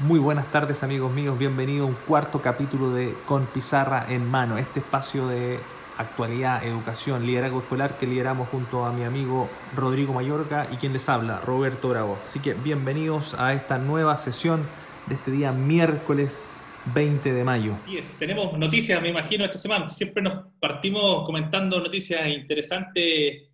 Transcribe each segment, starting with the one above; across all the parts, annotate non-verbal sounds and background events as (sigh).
Muy buenas tardes amigos míos, bienvenido a un cuarto capítulo de Con Pizarra en Mano, este espacio de actualidad, educación, liderazgo escolar que lideramos junto a mi amigo Rodrigo Mayorga y quien les habla, Roberto Bravo. Así que bienvenidos a esta nueva sesión de este día miércoles 20 de mayo. Así es, tenemos noticias, me imagino, esta semana. Siempre nos partimos comentando noticias interesantes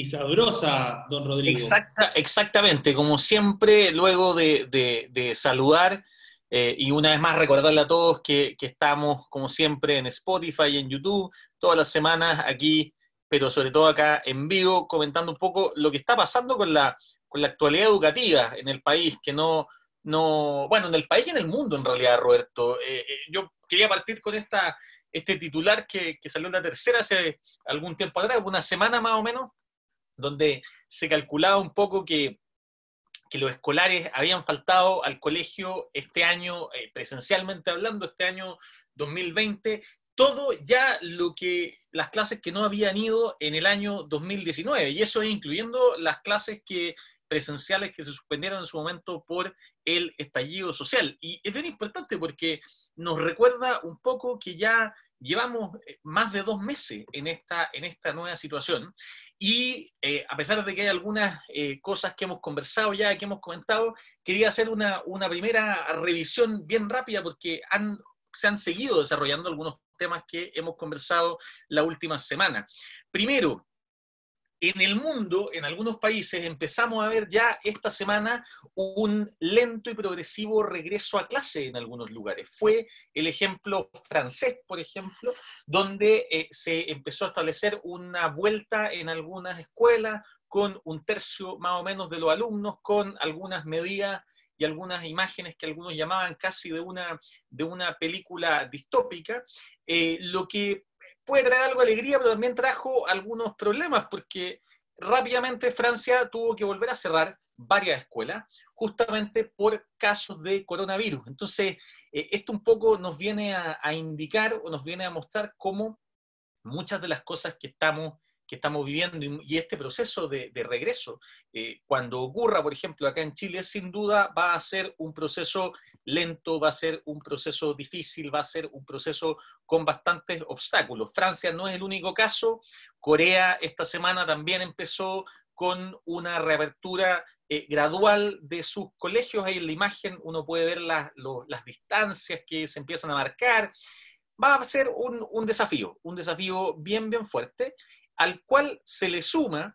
y sabrosa, don Rodrigo. Exacta, exactamente, como siempre, luego de, saludar eh, y una vez más recordarle a todos que, estamos, como siempre, en Spotify y en YouTube, todas las semanas aquí, pero sobre todo acá en vivo, comentando un poco lo que está pasando con la, con la actualidad educativa en el país, que no, no, bueno, en el país y en el mundo en realidad, Roberto. Eh, eh, yo quería partir con esta, este titular que, que salió en la tercera hace algún tiempo atrás, una semana más o menos, donde se calculaba un poco que, los escolares habían faltado al colegio este año, eh, presencialmente hablando, este año 2020, todo ya lo que las clases que no habían ido en el año 2019, y eso es incluyendo las clases que presenciales que se suspendieron en su momento por el estallido social. Y es bien importante porque nos recuerda un poco que ya llevamos eh, más de dos meses en esta, en esta nueva situación y eh, a pesar de que hay algunas eh, cosas que hemos conversado ya, que hemos comentado, quería hacer una, una primera revisión bien rápida porque han, se han seguido desarrollando algunos temas que hemos conversado la última semana. Primero, en el mundo, en algunos países, empezamos a ver ya esta semana un lento y progresivo regreso a clase en algunos lugares. Fue el ejemplo francés, por ejemplo, donde eh, se empezó a establecer una vuelta en algunas escuelas con un tercio más o menos de los alumnos, con algunas medidas y algunas imágenes que algunos llamaban casi de una, de una película distópica, eh, lo que puede traer algo de alegría, pero también trajo algunos problemas, porque rápidamente Francia tuvo que volver a cerrar varias escuelas, justamente por casos de coronavirus. Entonces, eh, esto un poco nos viene a, a, indicar o nos viene a mostrar cómo muchas de las cosas que estamos que estamos viviendo y este proceso de, regreso, eh, cuando ocurra, por ejemplo, acá en Chile, sin duda va a ser un proceso lento, va a ser un proceso difícil, va a ser un proceso con bastantes obstáculos. Francia no es el único caso, Corea esta semana también empezó con una reapertura eh, gradual de sus colegios. Ahí en la imagen uno puede ver las distancias que se empiezan a marcar. Va a ser un, un desafío, un desafío bien, bien fuerte al cual se le suma,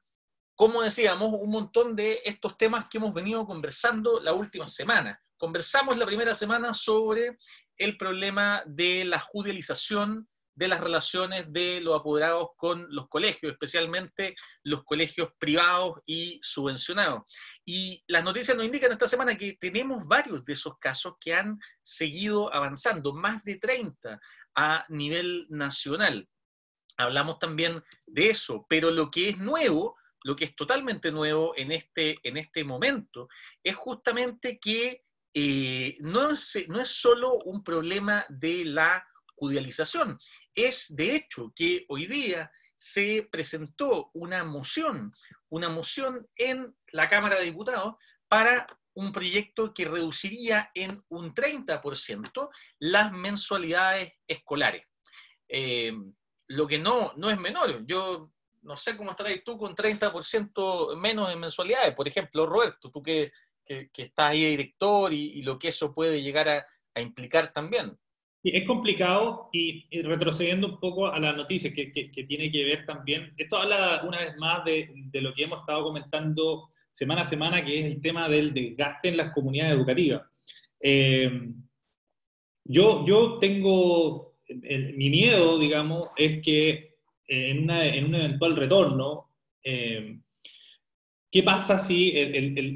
como decíamos, un montón de estos temas que hemos venido conversando la última semana. Conversamos la primera semana sobre el problema de la judicialización de las relaciones de los apoderados con los colegios, especialmente los colegios privados y subvencionados. Y las noticias nos indican esta semana que tenemos varios de esos casos que han seguido avanzando, más de 30 a nivel nacional hablamos también de eso, pero lo que es nuevo, lo que es totalmente nuevo en este, en este momento, es justamente que eh, no, es, no es solo un problema de la judicialización, es de hecho que hoy día se presentó una moción, una moción en la Cámara de Diputados para un proyecto que reduciría en un 30% las mensualidades escolares. Eh, lo que no, no es menor. Yo no sé cómo estarás tú con 30% menos en mensualidades. Por ejemplo, Roberto, tú que, que, estás ahí de director y, lo que eso puede llegar a, implicar también. es complicado y, retrocediendo un poco a la noticia que, que, tiene que ver también, esto habla una vez más de, de, lo que hemos estado comentando semana a semana, que es el tema del desgaste en las comunidades educativas. Eh, yo, yo tengo mi miedo, digamos, es que eh, en, un eventual retorno, eh, ¿qué pasa si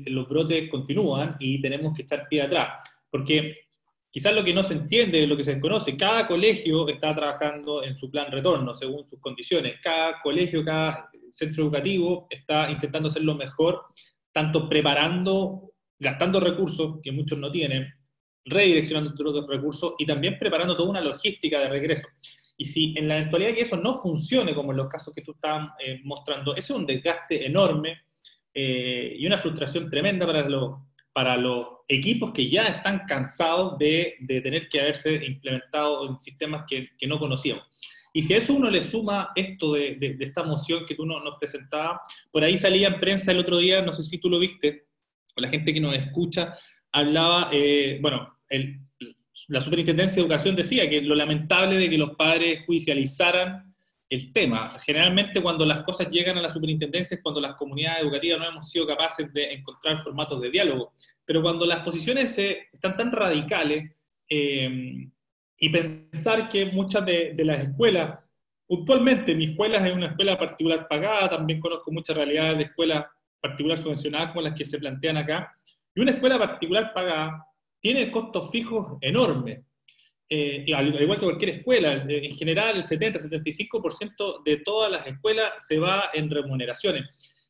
los brotes continúan y tenemos que echar pie atrás? Porque quizás lo que no se entiende, lo que se desconoce, cada colegio está trabajando en su plan retorno según sus condiciones, cada colegio, cada centro educativo está intentando hacer lo mejor, tanto preparando, gastando recursos que muchos no tienen, redireccionando otros recursos y también preparando toda una logística de regreso. Y si en la eventualidad que eso no funcione, como en los casos que tú estabas eh, mostrando, eso es un desgaste enorme eh, y una frustración tremenda para los, para los equipos que ya están cansados de, tener que haberse implementado en sistemas que, no conocíamos. Y si a eso uno le suma esto de, esta moción que tú nos, nos presentabas, por ahí salía en prensa el otro día, no sé si tú lo viste, o la gente que nos escucha, hablaba, eh, bueno, la Superintendencia de Educación decía que lo lamentable de que los padres judicializaran el tema. Generalmente cuando las cosas llegan a la superintendencia es cuando las comunidades educativas no hemos sido capaces de encontrar formatos de diálogo. Pero cuando las posiciones están tan radicales eh, y pensar que muchas de, las escuelas, puntualmente mi escuela es una escuela particular pagada, también conozco muchas realidades de escuelas particular subvencionadas como las que se plantean acá, y una escuela particular pagada tiene costos fijos enormes. Eh, al, igual que cualquier escuela, eh, en general el 70-75% de todas las escuelas se va en remuneraciones.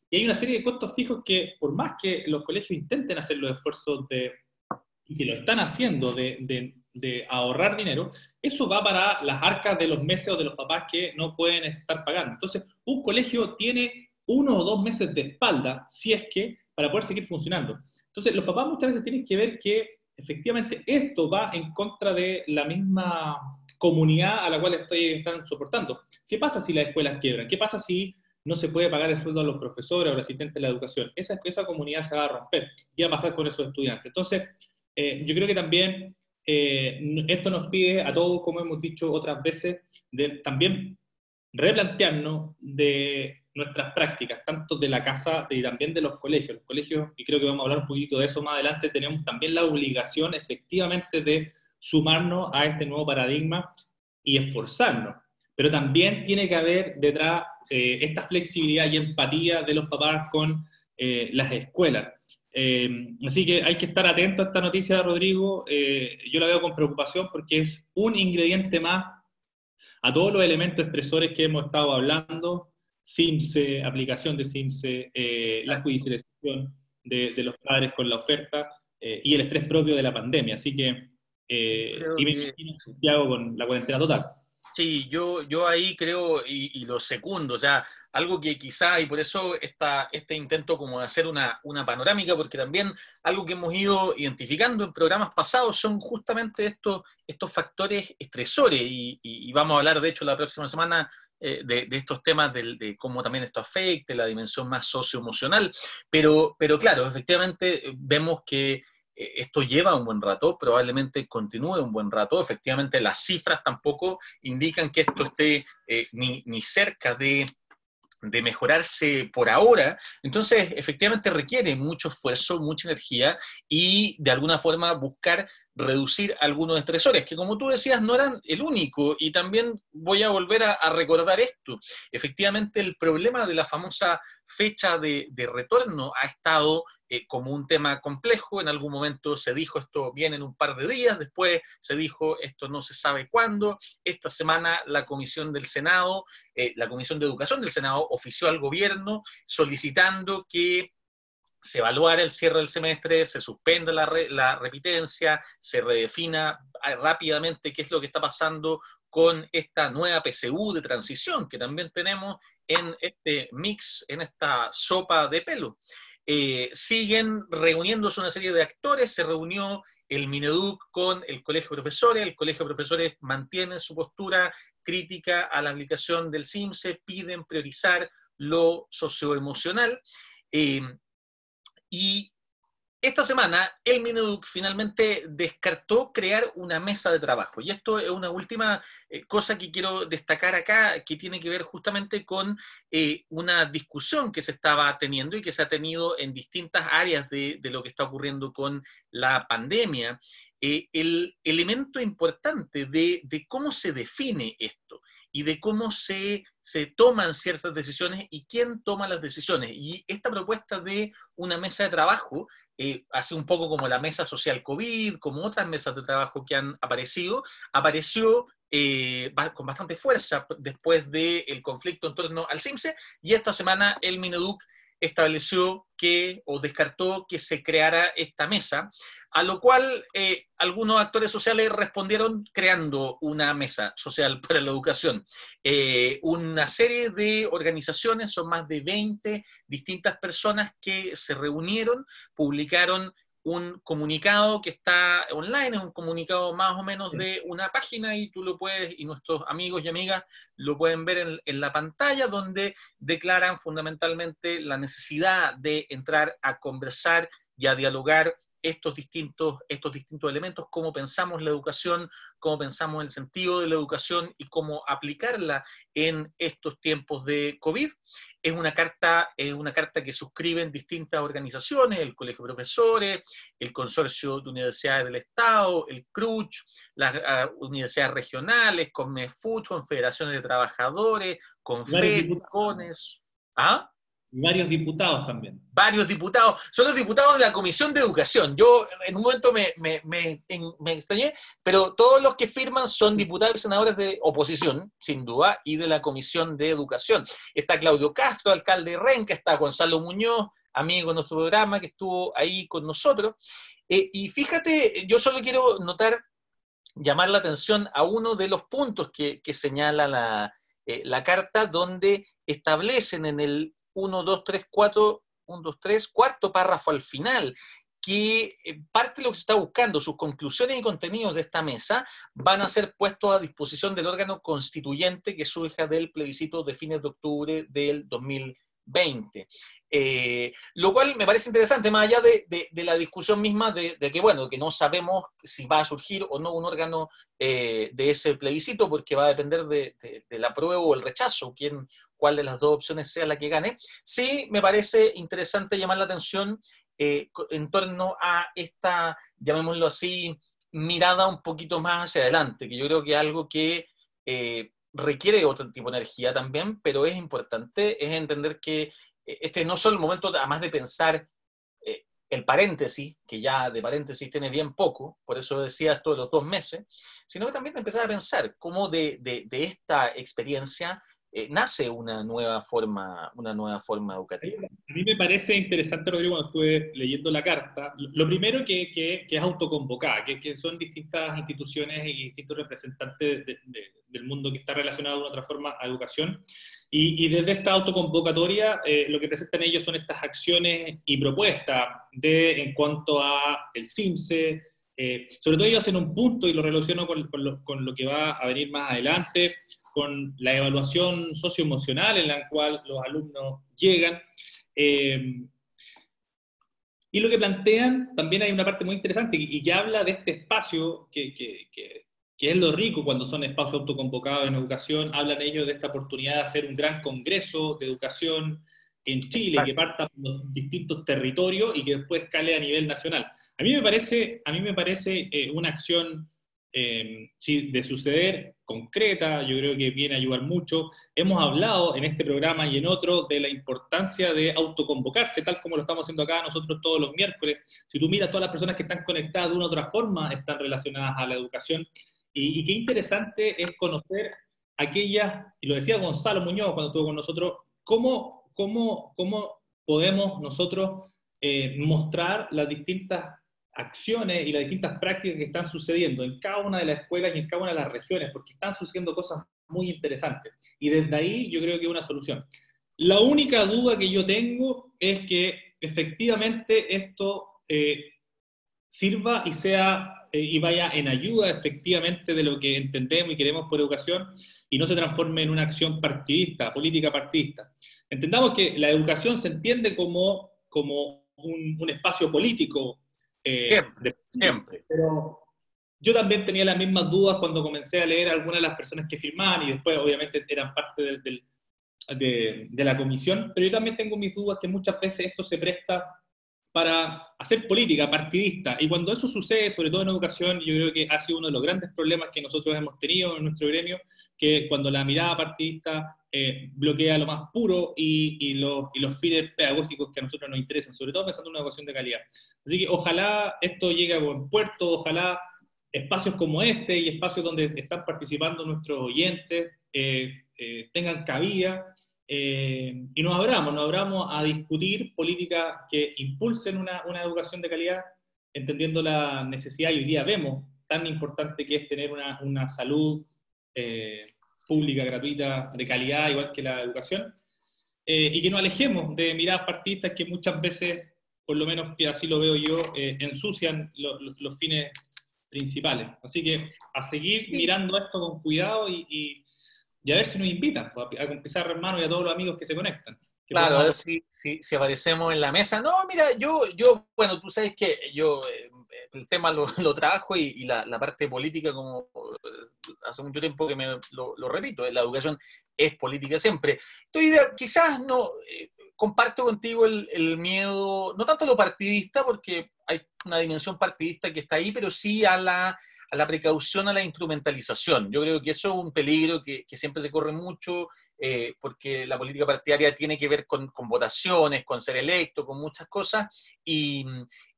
Y hay una serie de costos fijos que, por más que los colegios intenten hacer los esfuerzos de, y que lo están haciendo de, de, ahorrar dinero, eso va para las arcas de los meses o de los papás que no pueden estar pagando. Entonces, un colegio tiene uno o dos meses de espalda, si es que, para poder seguir funcionando. Entonces, los papás muchas veces tienen que ver que efectivamente esto va en contra de la misma comunidad a la cual estoy, están soportando. ¿Qué pasa si las escuelas quiebran? ¿Qué pasa si no se puede pagar el sueldo a los profesores o los asistentes de la educación? Esa, comunidad se va a romper. ¿Qué va a pasar con esos estudiantes? Entonces, eh, yo creo que también eh, esto nos pide a todos, como hemos dicho otras veces, de también replantearnos de nuestras prácticas, tanto de la casa y también de los colegios. Los colegios, y creo que vamos a hablar un poquito de eso más adelante, tenemos también la obligación efectivamente de sumarnos a este nuevo paradigma y esforzarnos. Pero también tiene que haber detrás eh, esta flexibilidad y empatía de los papás con eh, las escuelas. Eh, así que hay que estar atento a esta noticia Rodrigo. yo la veo con preocupación porque es un ingrediente más a todos los elementos estresores que hemos estado hablando, SIMSE, aplicación de SIMSE, eh, la judicialización de, los padres con la oferta eh, y el estrés propio de la pandemia. Así que, eh, y me imagino Santiago con la cuarentena total. Sí, yo, yo ahí creo y, lo secundo, o sea, algo que quizá, y por eso esta, este intento como de hacer una, una, panorámica, porque también algo que hemos ido identificando en programas pasados son justamente estos, estos factores estresores, y, vamos a hablar de hecho la próxima semana eh, de, estos temas de, de, cómo también esto afecta, la dimensión más socioemocional, pero, pero claro, efectivamente vemos que eh, esto lleva un buen rato, probablemente continúe un buen rato. Efectivamente, las cifras tampoco indican que esto esté eh, ni, cerca de, de mejorarse por ahora. Entonces, efectivamente requiere mucho esfuerzo, mucha energía y de alguna forma buscar reducir algunos estresores, que como tú decías no eran el único, y también voy a volver a, recordar esto. Efectivamente, el problema de la famosa fecha de, de retorno ha estado eh, como un tema complejo. En algún momento se dijo esto viene en un par de días, después se dijo esto no se sabe cuándo. Esta semana la Comisión del Senado, eh, la Comisión de Educación del Senado ofició al gobierno solicitando que se evaluara el cierre del semestre, se suspenda la, repitencia, se redefina ah, rápidamente qué es lo que está pasando con esta nueva PSU de transición que también tenemos en este mix, en esta sopa de pelo. Eh, siguen reuniéndose una serie de actores, se reunió el Mineduc con el Colegio de Profesores, el Colegio de Profesores mantiene su postura crítica a la aplicación del CIMSE, piden priorizar lo socioemocional. Eh, y esta semana, el Mineduc finalmente descartó crear una mesa de trabajo. Y esto es una última eh, cosa que quiero destacar acá, que tiene que ver justamente con eh, una discusión que se estaba teniendo y que se ha tenido en distintas áreas de, lo que está ocurriendo con la pandemia. Eh, el elemento importante de, cómo se define esto y de cómo se, se toman ciertas decisiones y quién toma las decisiones. Y esta propuesta de una mesa de trabajo eh, hace un poco como la mesa social COVID, como otras mesas de trabajo que han aparecido, apareció eh, con bastante fuerza después del conflicto en torno al CIMSE y esta semana el Mineduc estableció que o descartó que se creara esta mesa, a lo cual eh, algunos actores sociales respondieron creando una mesa social (laughs) para la educación. Eh, una serie de organizaciones, son más de 20 distintas personas que se reunieron, publicaron un comunicado que está online, es un comunicado más o menos de una página y tú lo puedes, y nuestros amigos y amigas lo pueden ver en, en, la pantalla, donde declaran fundamentalmente la necesidad de entrar a conversar y a dialogar estos distintos, estos distintos elementos, cómo pensamos la educación, cómo pensamos el sentido de la educación y cómo aplicarla en estos tiempos de COVID. Es una carta, es una carta que suscriben distintas organizaciones, el Colegio de Profesores, el Consorcio de Universidades del Estado, el CRUCH, las uh, universidades regionales, CONMEFUCH, Confederaciones de Trabajadores, CONFED, CONES. ¿Ah? Varios diputados también. Varios diputados. Son los diputados de la Comisión de Educación. Yo en un momento me, me, me, me, extrañé, pero todos los que firman son diputados y senadores de oposición, sin duda, y de la Comisión de Educación. Está Claudio Castro, alcalde de Renca, está Gonzalo Muñoz, amigo de nuestro programa, que estuvo ahí con nosotros. Eh, y fíjate, yo solo quiero notar, llamar la atención a uno de los puntos que, que señala la, eh, la carta, donde establecen en el 1, 2, 3, 4, 1, 2, 3, cuarto párrafo al final, que eh, parte de lo que se está buscando, sus conclusiones y contenidos de esta mesa van a ser puestos a disposición del órgano constituyente que surja del plebiscito de fines de octubre del 2020. Eh, lo cual me parece interesante, más allá de, de, la discusión misma de, que, bueno, que no sabemos si va a surgir o no un órgano eh, de ese plebiscito, porque va a depender de, la prueba o el rechazo, quién, cuál de las dos opciones sea la que gane. Sí, me parece interesante llamar la atención eh, en torno a esta, llamémoslo así, mirada un poquito más hacia adelante, que yo creo que es algo que eh, requiere otro tipo de energía también, pero es importante, es entender que eh, este no solo el momento, además de pensar el paréntesis, que ya de paréntesis tiene bien poco, por eso decía esto de los dos meses, sino que también de empezar a pensar cómo de, de, de esta experiencia eh, nace una nueva forma, una nueva forma educativa. A mí me parece interesante, Rodrigo, cuando estuve leyendo la carta, lo primero que, que, que es autoconvocada, que, que, son distintas instituciones y distintos representantes de, de, del mundo que está relacionado de una otra forma a educación. Y, y desde esta autoconvocatoria, eh, lo que presentan ellos son estas acciones y propuestas de, en cuanto a el CIMSE, eh, sobre todo ellos hacen un punto y lo relaciono con, con, lo, con, lo, que va a venir más adelante, con la evaluación socioemocional en la cual los alumnos llegan. Eh, y lo que plantean, también hay una parte muy interesante y que habla de este espacio que, que, que, que, es lo rico cuando son espacios autoconvocados en educación, hablan ellos de esta oportunidad de hacer un gran congreso de educación en Chile, que parta por los distintos territorios y que después cale a nivel nacional. A mí me parece, a mí me parece eh, una acción eh, de suceder concreta, yo creo que viene a ayudar mucho. Hemos hablado en este programa y en otro de la importancia de autoconvocarse, tal como lo estamos haciendo acá nosotros todos los miércoles. Si tú miras, todas las personas que están conectadas de una u otra forma están relacionadas a la educación. Y, y qué interesante es conocer aquellas, y lo decía Gonzalo Muñoz cuando estuvo con nosotros, cómo, cómo, cómo podemos nosotros eh, mostrar las distintas acciones y las distintas prácticas que están sucediendo en cada una de las escuelas y en cada una de las regiones, porque están sucediendo cosas muy interesantes. Y desde ahí yo creo que es una solución. La única duda que yo tengo es que efectivamente esto eh, sirva y sea eh, y vaya en ayuda efectivamente de lo que entendemos y queremos por educación y no se transforme en una acción partidista, política partidista. Entendamos que la educación se entiende como, como un, un espacio político eh, siempre, siempre. Pero yo también tenía las mismas dudas cuando comencé a leer algunas de las personas que firmaban y después obviamente eran parte del, del, de, de, la comisión, pero yo también tengo mis dudas que muchas veces esto se presta para hacer política partidista y cuando eso sucede, sobre todo en educación, yo creo que ha sido uno de los grandes problemas que nosotros hemos tenido en nuestro gremio, que cuando la mirada partidista eh, bloquea lo más puro y, y, lo, y, los fines pedagógicos que a nosotros nos interesan, sobre todo pensando en una educación de calidad. Así que ojalá esto llegue a buen puerto, ojalá espacios como este y espacios donde están participando nuestros oyentes eh, eh, tengan cabida eh, y nos abramos, nos abramos a discutir políticas que impulsen una, una educación de calidad, entendiendo la necesidad, y hoy día vemos tan importante que es tener una, una salud eh, pública, gratuita, de calidad, igual que la educación, eh, y que nos alejemos de miradas partidistas que muchas veces por lo menos que así lo veo yo, eh, ensucian los fines principales. Así que a seguir mirando esto con cuidado y, a ver si nos invitan pues, a, empezar hermano y a todos los amigos que se conectan. Claro, a ver si, si, aparecemos en la mesa. No, mira, yo, yo bueno, tú sabes que yo eh, el tema lo, (laughs) lo trabajo y, la, parte política, como eh, hace mucho tiempo que me lo, repito, la educación es política siempre. Entonces, quizás no, comparto contigo el, miedo, no tanto lo partidista, porque hay una dimensión partidista que está ahí, pero sí a la, a la precaución, a la instrumentalización. Yo creo que eso es un peligro que, siempre se corre mucho, eh, porque la política partidaria tiene que ver con, votaciones, con ser electo, con muchas cosas, y,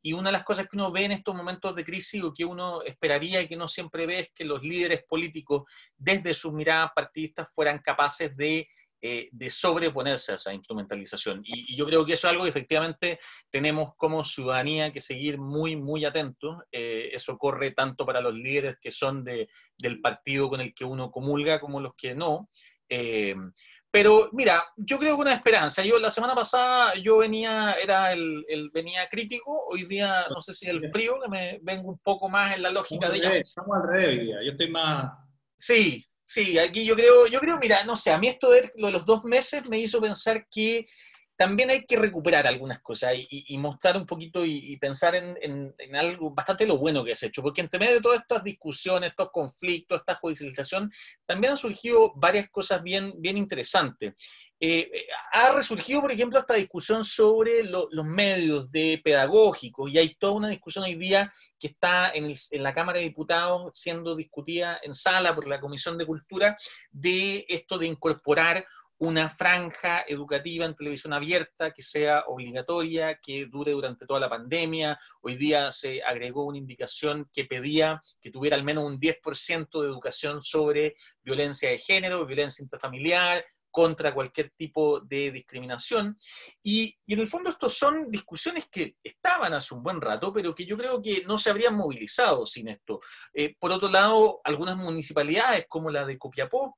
y, una de las cosas que uno ve en estos momentos de crisis o que uno esperaría y que no siempre ve es que los líderes políticos, desde sus miradas partidistas, fueran capaces de eh, de sobreponerse a esa instrumentalización. Y, yo creo que eso es algo que efectivamente tenemos como ciudadanía que seguir muy, muy atentos. Eh, eso corre tanto para los líderes que son de, del partido con el que uno comulga como los que no. Eh, pero mira, yo creo que una esperanza. Yo la semana pasada yo venía, era el, venía crítico, hoy día no sé si el frío, que me vengo un poco más en la lógica de ella. Estamos al revés, yo estoy más... Sí, Sí, aquí yo creo, yo creo, mira, no sé, a mí esto de los dos meses me hizo pensar que también hay que recuperar algunas cosas y, mostrar un poquito y, pensar en, algo bastante lo bueno que has hecho, porque entre medio de todas estas discusiones, estos conflictos, esta judicialización, también han surgido varias cosas bien, bien interesantes. Eh, eh, ha resurgido, por ejemplo, esta discusión sobre los medios de pedagógicos y hay toda una discusión hoy día que está en, la Cámara de Diputados siendo discutida en sala por la Comisión de Cultura de esto de incorporar una franja educativa en televisión abierta que sea obligatoria, que dure durante toda la pandemia. Hoy día se agregó una indicación que pedía que tuviera al menos un 10% de educación sobre violencia de género, violencia intrafamiliar, contra cualquier tipo de discriminación. Y, en el fondo estos son discusiones que estaban hace un buen rato, pero que yo creo que no se habrían movilizado sin esto. Eh, por otro lado, algunas municipalidades como la de Copiapó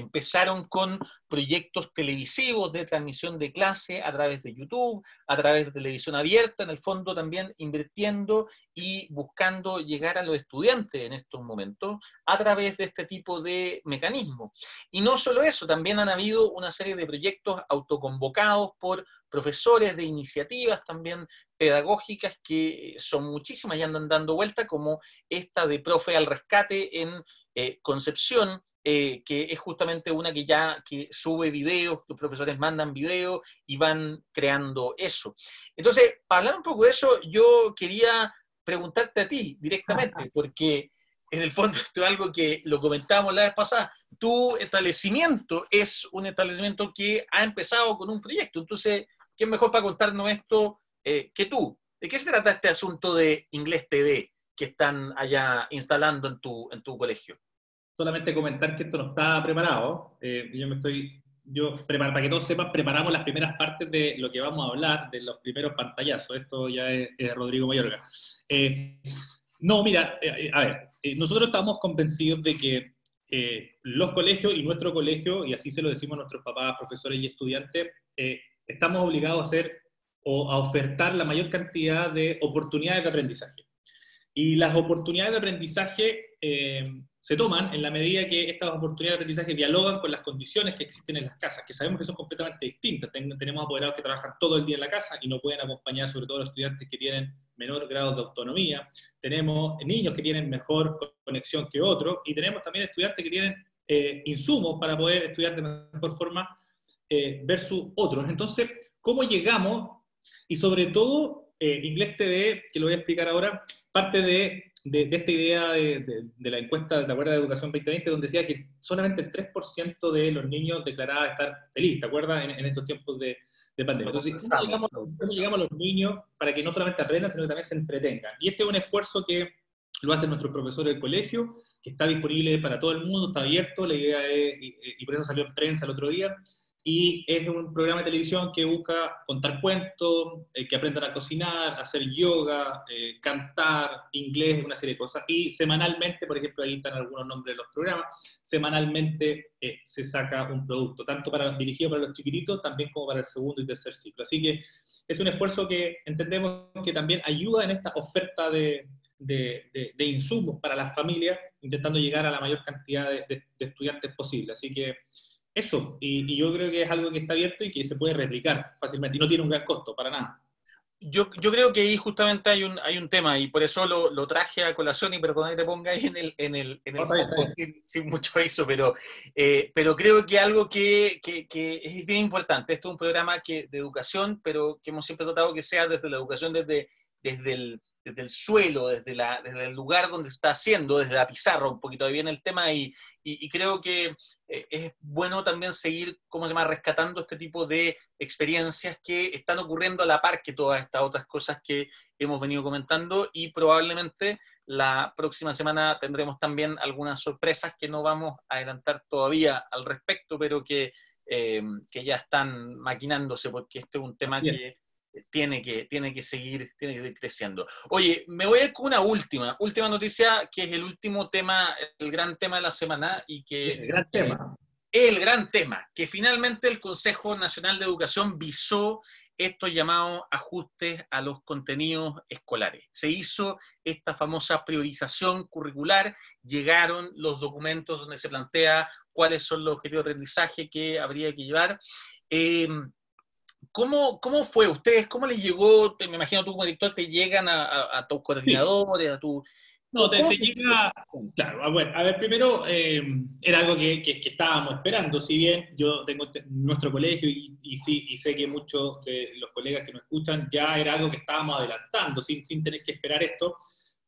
Empezaron con proyectos televisivos de transmisión de clase a través de YouTube, a través de televisión abierta, en el fondo también invirtiendo y buscando llegar a los estudiantes en estos momentos a través de este tipo de mecanismos. Y no solo eso, también han habido una serie de proyectos autoconvocados por profesores de iniciativas también pedagógicas que son muchísimas y andan dando vuelta, como esta de Profe al Rescate en eh, Concepción, eh, que es justamente una que ya que sube videos, los profesores mandan videos y van creando eso. Entonces, para hablar un poco de eso, yo quería preguntarte a ti directamente, porque en el fondo (laughs) esto es algo que lo comentábamos la vez pasada. Tu establecimiento es un establecimiento que ha empezado con un proyecto. Entonces, ¿qué es mejor para contarnos esto eh, que tú? ¿De qué se trata este asunto de Inglés TV que están allá instalando en tu, en tu colegio? Solamente comentar que esto no está preparado. Eh, yo me estoy, yo para que todos sepan, preparamos las primeras partes de lo que vamos a hablar, de los primeros pantallazos. Esto ya es, Rodrigo Mayorga. Eh, no, mira, eh, a ver, nosotros estamos convencidos de que los colegios y nuestro colegio, y así se lo decimos a nuestros papás, profesores y estudiantes, estamos obligados a hacer o a ofertar la mayor cantidad de oportunidades de aprendizaje. Y las oportunidades de aprendizaje se toman en la medida que estas oportunidades de aprendizaje dialogan con las condiciones que existen en las casas, que sabemos que son completamente distintas. tenemos apoderados que trabajan todo el día en la casa y no pueden acompañar sobre todo a los estudiantes que tienen menor grado de autonomía. Tenemos niños que tienen mejor conexión que otros y tenemos también estudiantes que tienen eh, insumos para poder estudiar de mejor forma eh, versus otros. Entonces, ¿cómo llegamos? Y sobre todo, eh, Inglés TV, que lo voy a explicar ahora, parte de de, esta idea de, la encuesta de la Guardia de Educación 2020, donde decía que solamente el 3% de los niños declaraba estar feliz, ¿te acuerdas? En, estos tiempos de, pandemia. Entonces, ¿cómo llegamos, llegamos, a los niños para que no solamente aprendan, sino que también se entretengan? Y este es un esfuerzo que lo hacen nuestros profesores del colegio, que está disponible para todo el mundo, está abierto, la idea es, y, por eso salió en prensa el otro día, y es un programa de televisión que busca contar cuentos, eh, que aprendan a cocinar, hacer yoga, eh, cantar, inglés, una serie de cosas. Y semanalmente, por ejemplo, ahí están algunos nombres de los programas, semanalmente eh, se saca un producto, tanto para dirigido para los chiquititos, también como para el segundo y tercer ciclo. Así que es un esfuerzo que entendemos que también ayuda en esta oferta de, de, de, insumos para las familias, intentando llegar a la mayor cantidad de, estudiantes posible. Así que eso, y, yo creo que es algo que está abierto y que se puede replicar fácilmente y no tiene un gran costo para nada. Yo, yo creo que ahí justamente hay un, hay un tema y por eso lo, lo traje a colación y perdón que te ponga ahí en el, en el, en el sin, mucho aviso, pero, eh, pero creo que algo que, que, que, es bien importante, esto es un programa que, de educación, pero que hemos siempre tratado que sea desde la educación, desde, desde el, desde el suelo, desde, la, desde el lugar donde se está haciendo, desde la pizarra, un poquito ahí viene el tema y, y, creo que eh, es bueno también seguir, ¿cómo se llama?, rescatando este tipo de experiencias que están ocurriendo a la par que todas estas otras cosas que hemos venido comentando y probablemente la próxima semana tendremos también algunas sorpresas que no vamos a adelantar todavía al respecto, pero que, eh, que ya están maquinándose porque este es un tema que tiene que, tiene que seguir, tiene que seguir creciendo. Oye, me voy a ir con una última, última noticia, que es el último tema, el gran tema de la semana y que... el gran tema. El gran tema, que finalmente el Consejo Nacional de Educación visó estos llamados ajustes a los contenidos escolares. Se hizo esta famosa priorización curricular, llegaron los documentos donde se plantea cuáles son los objetivos de aprendizaje que habría que llevar. Eh, ¿Cómo, ¿Cómo fue? ¿Ustedes cómo les llegó? Me imagino tú como director te llegan a, tus coordinadores, a tu... No, te, llega, claro, a ver, primero eh, era algo que, que, estábamos esperando, si bien yo tengo este, nuestro colegio y, y, sí, y sé que muchos de los colegas que nos escuchan ya era algo que estábamos adelantando, sin, sin tener que esperar esto,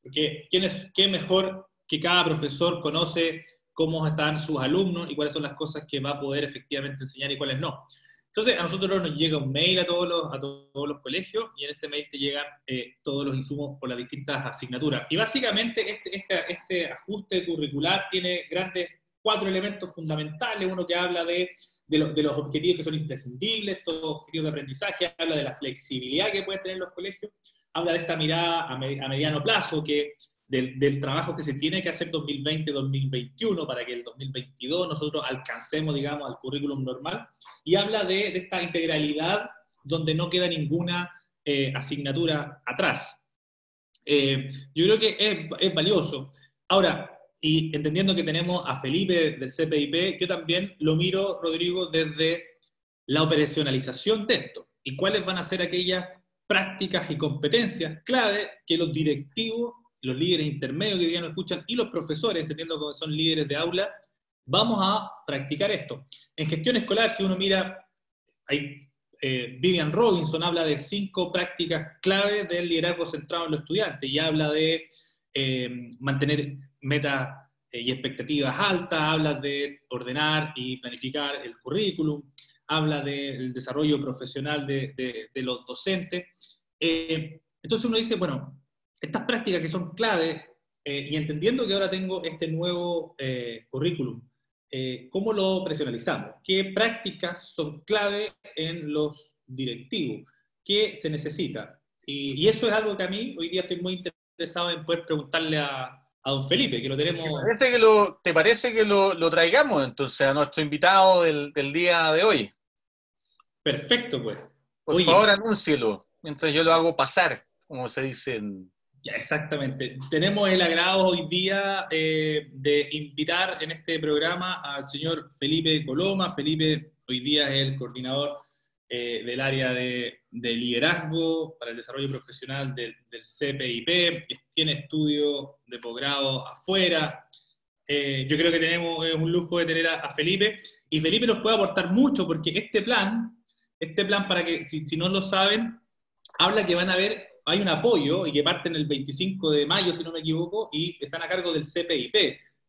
porque ¿quién, es, ¿qué mejor que cada profesor conoce cómo están sus alumnos y cuáles son las cosas que va a poder efectivamente enseñar y cuáles no? Entonces, a nosotros nos llega un mail a todos los, colegios y en este mail te llegan eh, todos los insumos por las distintas asignaturas. Y básicamente este, este, este, ajuste curricular tiene grandes cuatro elementos fundamentales. Uno que habla de, los objetivos que son imprescindibles, los objetivos de aprendizaje, habla de la flexibilidad que pueden tener los colegios, habla de esta mirada a mediano plazo que del, trabajo que se tiene que hacer 2020-2021 para que el 2022 nosotros alcancemos, digamos, al currículum normal, y habla de, esta integralidad donde no queda ninguna eh, asignatura atrás. Eh, yo creo que es, es, valioso. Ahora, y entendiendo que tenemos a Felipe del CPIP, yo también lo miro, Rodrigo, desde la operacionalización de esto y cuáles van a ser aquellas prácticas y competencias clave que los directivos los líderes intermedios que hoy día nos escuchan y los profesores, entendiendo que son líderes de aula, vamos a practicar esto. En gestión escolar, si uno mira, hay, eh, Vivian Robinson habla de cinco prácticas clave del liderazgo centrado en los estudiantes y habla de eh, mantener metas eh, y expectativas altas, habla de ordenar y planificar el currículum, habla del desarrollo profesional de, de los docentes. entonces uno dice, bueno, estas prácticas que son clave, eh, y entendiendo que ahora tengo este nuevo eh, currículum, eh, ¿cómo lo personalizamos? ¿Qué prácticas son clave en los directivos? ¿Qué se necesita? Y, eso es algo que a mí hoy día estoy muy interesado en poder preguntarle a, don Felipe, que lo tenemos... ¿Te parece que lo, te parece que lo, traigamos entonces a nuestro invitado del, día de hoy? Perfecto, pues. Por favor, anúncielo, mientras yo lo hago pasar, como se dice en, ya, exactamente. Tenemos el agrado hoy día eh, de invitar en este programa al señor Felipe Coloma. Felipe hoy día es el coordinador eh, del área de, liderazgo para el desarrollo profesional del, CPIP, tiene estudios de posgrado afuera. Eh, yo creo que tenemos un lujo de tener a, Felipe y Felipe nos puede aportar mucho porque este plan, este plan para que, si, si no lo saben, habla que van a haber hay un apoyo y que parten el 25 de mayo, si no me equivoco, y están a cargo del CPIP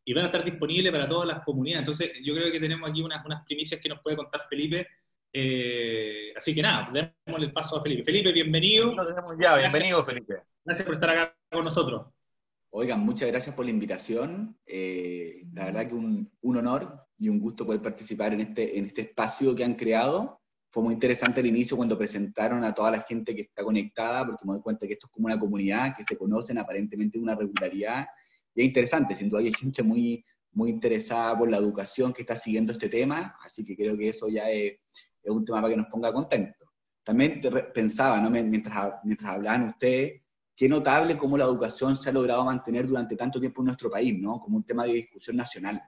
y van a estar disponibles para todas las comunidades. Entonces, yo creo que tenemos aquí unas, unas primicias que nos puede contar Felipe. Eh, así que nada, démosle el paso a Felipe. Felipe, bienvenido. ya, bienvenido, Felipe. Gracias por estar acá con nosotros. Oigan, muchas gracias por la invitación. Eh, la verdad que un, un, honor y un gusto poder participar en este, en este espacio que han creado. Fue muy interesante el inicio cuando presentaron a toda la gente que está conectada, porque me doy cuenta que esto es como una comunidad, que se conocen aparentemente una regularidad. Y es interesante, sin duda hay gente muy, muy interesada por la educación que está siguiendo este tema, así que creo que eso ya es, es un tema para que nos ponga contentos. También pensaba, ¿no? mientras, mientras hablaban ustedes, qué notable cómo la educación se ha logrado mantener durante tanto tiempo en nuestro país, ¿no? Como un tema de discusión nacional.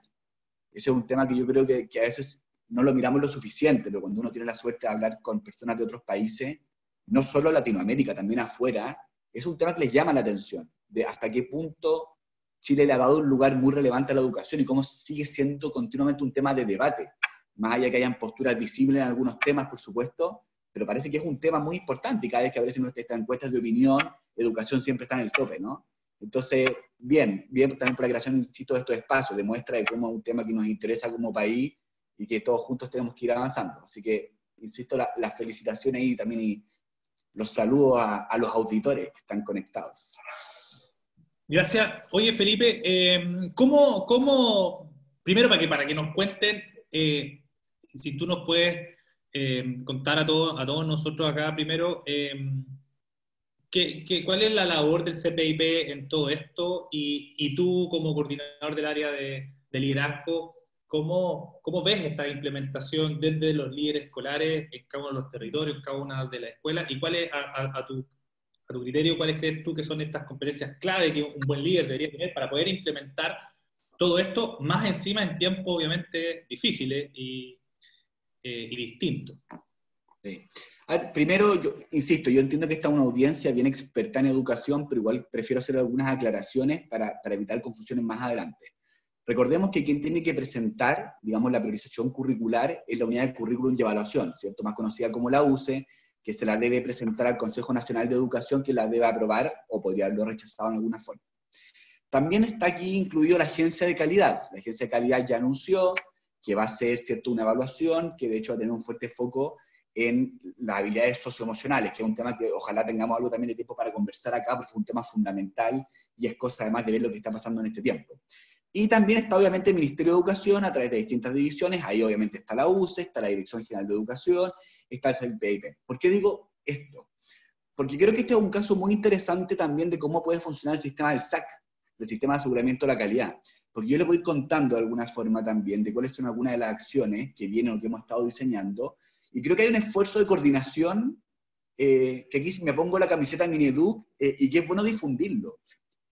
Ese es un tema que yo creo que, que, a veces no lo miramos lo suficiente, pero cuando uno tiene la suerte de hablar con personas de otros países, no solo Latinoamérica, también afuera, es un tema que les llama la atención, de hasta qué punto Chile le ha dado un lugar muy relevante a la educación y cómo sigue siendo continuamente un tema de debate, más allá que hayan posturas visibles en algunos temas, por supuesto, pero parece que es un tema muy importante y cada vez que aparecen nuestras encuestas de opinión, educación siempre está en el tope, ¿no? Entonces, bien, bien también por la creación, insisto, de estos espacios, demuestra de cómo es un tema que nos interesa como país y que todos juntos tenemos que ir avanzando. Así que, insisto, las felicitaciones y también los saludos a, los auditores que están conectados. Gracias. Oye, Felipe, eh, ¿cómo, ¿cómo, primero para que, para que nos cuenten, eh, si tú nos puedes eh, contar a, todos a todos nosotros acá primero, ¿Qué, cuál es la labor del CPIP en todo esto? Y, y tú, como coordinador del área de, liderazgo, ¿cómo, ¿cómo, ves esta implementación desde los líderes escolares en cada uno de los territorios, en cada una de las escuelas? ¿Y cuál es, a, a, tu, a tu criterio, cuáles crees tú que son estas competencias clave que un buen líder debería tener para poder implementar todo esto, más encima en tiempos obviamente difíciles y, eh, y distintos? Sí primero, yo, insisto, yo entiendo que esta es una audiencia bien experta en educación, pero igual prefiero hacer algunas aclaraciones para, para evitar confusiones más adelante. Recordemos que quien tiene que presentar, digamos, la priorización curricular es la unidad de currículum y evaluación, ¿cierto? Más conocida como la UCE, que se la debe presentar al Consejo Nacional de Educación, que la debe aprobar o podría haberlo rechazado en alguna forma. También está aquí incluido la agencia de calidad. La agencia de calidad ya anunció que va a ser, ¿cierto?, una evaluación, que de hecho va a tener un fuerte foco en las habilidades socioemocionales, que es un tema que ojalá tengamos algo también de tiempo para conversar acá, porque es un tema fundamental y es cosa además de ver lo que está pasando en este tiempo. Y también está obviamente el Ministerio de Educación a través de distintas divisiones, ahí obviamente está la UCE, está la Dirección General de Educación, está el CPIP. ¿Por qué digo esto? Porque creo que este es un caso muy interesante también de cómo puede funcionar el sistema del SAC, el Sistema de Aseguramiento de la Calidad. Porque yo les voy contando de alguna forma también de cuáles son algunas de las acciones que vienen o que hemos estado diseñando, y creo que hay un esfuerzo de coordinación, eh, que aquí me pongo la camiseta Mineduc, eh, y que es bueno difundirlo.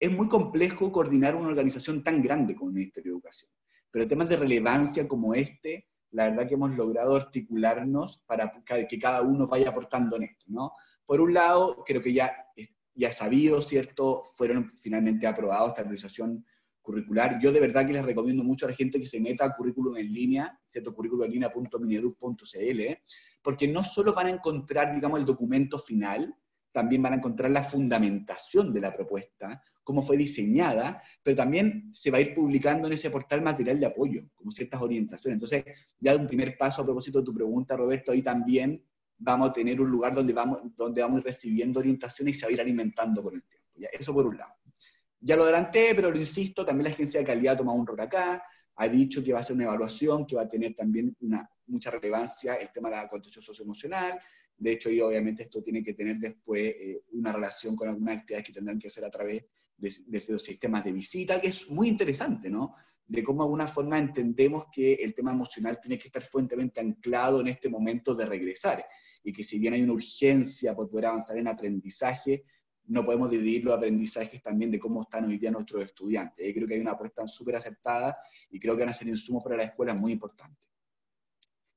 Es muy complejo coordinar una organización tan grande como el Ministerio de Educación, pero temas de relevancia como este, la verdad que hemos logrado articularnos para que cada uno vaya aportando en esto, ¿no? Por un lado, creo que ya, ya sabido, ¿cierto? Fueron finalmente aprobados esta organización curricular. Yo de verdad que les recomiendo mucho a la gente que se meta a currículum en línea, ¿cierto? currículum-en-línea.mineduc.cl, porque no solo van a encontrar, digamos, el documento final, también van a encontrar la fundamentación de la propuesta, cómo fue diseñada, pero también se va a ir publicando en ese portal material de apoyo, como ciertas orientaciones. Entonces, ya un primer paso a propósito de tu pregunta, Roberto, ahí también vamos a tener un lugar donde vamos, donde vamos a ir recibiendo orientaciones y se va a ir alimentando con el tiempo. Eso por un lado. Ya lo adelanté, pero lo insisto, también la agencia de calidad ha tomado un rol acá, ha dicho que va a hacer una evaluación, que va a tener también una, mucha relevancia el tema de la contención socioemocional. De hecho, y obviamente esto tiene que tener después eh, una relación con algunas actividades que tendrán que hacer a través de, de, los sistemas de visita, que es muy interesante, ¿no? De cómo de alguna forma entendemos que el tema emocional tiene que estar fuertemente anclado en este momento de regresar. Y que si bien hay una urgencia por poder avanzar en aprendizaje, no podemos dividir los aprendizajes también de cómo están hoy día nuestros estudiantes. Yo creo que hay una apuesta súper aceptada y creo que van a ser insumos para la escuela muy importantes.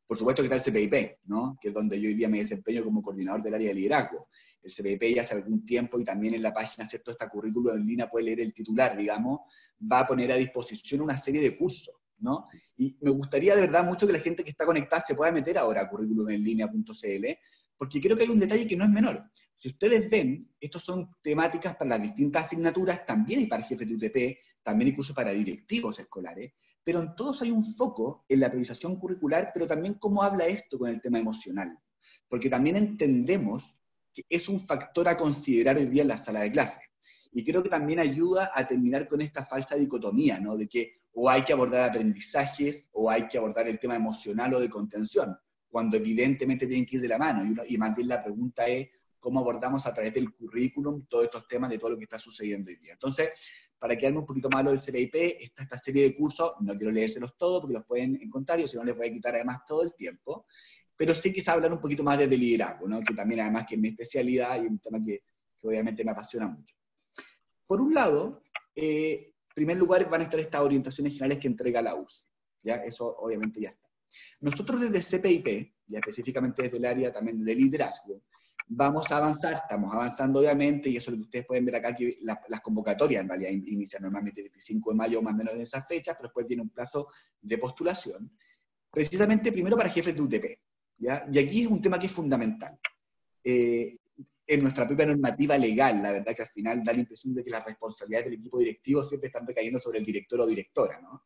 Por supuesto que está el CPIP, ¿no? que es donde yo hoy día me desempeño como coordinador del área de liderazgo. El CPIP ya hace algún tiempo y también en la página, ¿cierto? Esta currículum en línea puede leer el titular, digamos, va a poner a disposición una serie de cursos, ¿no? Y me gustaría de verdad mucho que la gente que está conectada se pueda meter ahora a currículumenlinea.cl, porque creo que hay un detalle que no es menor. Si ustedes ven, estos son temáticas para las distintas asignaturas, también hay para jefes de UTP, también incluso para directivos escolares, pero en todos hay un foco en la priorización curricular, pero también cómo habla esto con el tema emocional. Porque también entendemos que es un factor a considerar hoy día en la sala de clase. Y creo que también ayuda a terminar con esta falsa dicotomía, ¿no? De que o hay que abordar aprendizajes o hay que abordar el tema emocional o de contención, cuando evidentemente tienen que ir de la mano. Y, y más bien la pregunta es cómo abordamos a través del currículum todos estos temas de todo lo que está sucediendo hoy día. Entonces, para quedarme un poquito más lo del CPIP, está esta serie de cursos, no quiero leérselos todos porque los pueden encontrar, y si no les voy a quitar además todo el tiempo, pero sí quizá hablar un poquito más de liderazgo, ¿no? que también además que es mi especialidad y un tema que, obviamente me apasiona mucho. Por un lado, eh, en primer lugar van a estar estas orientaciones generales que entrega la UCE, ¿ya? eso obviamente ya está. Nosotros desde CPIP, ya específicamente desde el área también de liderazgo, vamos a avanzar, estamos avanzando obviamente, y eso es lo que ustedes pueden ver acá, que las, convocatorias en realidad inician normalmente el 25 de mayo más o menos de esas fechas, pero después viene un plazo de postulación, precisamente primero para jefes de UTP. ¿Ya? Y aquí es un tema que es fundamental. Eh, en nuestra propia normativa legal, la verdad que al final da la impresión de que las responsabilidades del equipo directivo siempre están recayendo sobre el director o directora, ¿no?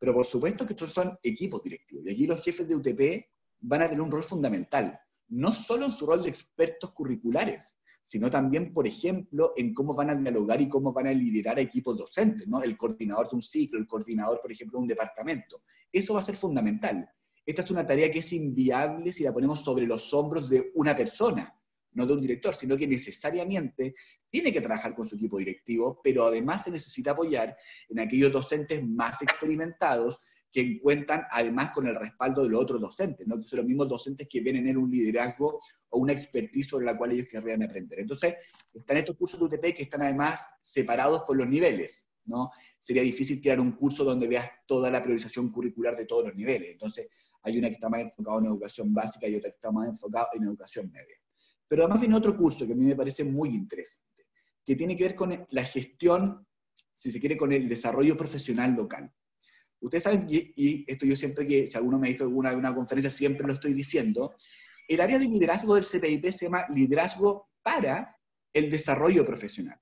Pero por supuesto que estos son equipos directivos, y aquí los jefes de UTP van a tener un rol fundamental no solo en su rol de expertos curriculares, sino también, por ejemplo, en cómo van a dialogar y cómo van a liderar a equipos docentes, ¿no? El coordinador de un ciclo, el coordinador, por ejemplo, de un departamento. Eso va a ser fundamental. Esta es una tarea que es inviable si la ponemos sobre los hombros de una persona, no de un director, sino que necesariamente tiene que trabajar con su equipo directivo, pero además se necesita apoyar en aquellos docentes más experimentados que cuentan además con el respaldo de los otros docentes, ¿no? son los mismos docentes que ven en él un liderazgo o una expertise sobre la cual ellos querrían aprender. Entonces, están estos cursos de UTP que están además separados por los niveles. ¿no? Sería difícil crear un curso donde veas toda la priorización curricular de todos los niveles. Entonces, hay una que está más enfocada en educación básica y otra que está más enfocada en educación media. Pero además viene otro curso que a mí me parece muy interesante, que tiene que ver con la gestión, si se quiere, con el desarrollo profesional local. Ustedes saben, y, esto yo siempre que, si alguno me ha visto alguna una conferencia, siempre lo estoy diciendo, el área de liderazgo del CPIP se llama liderazgo para el desarrollo profesional.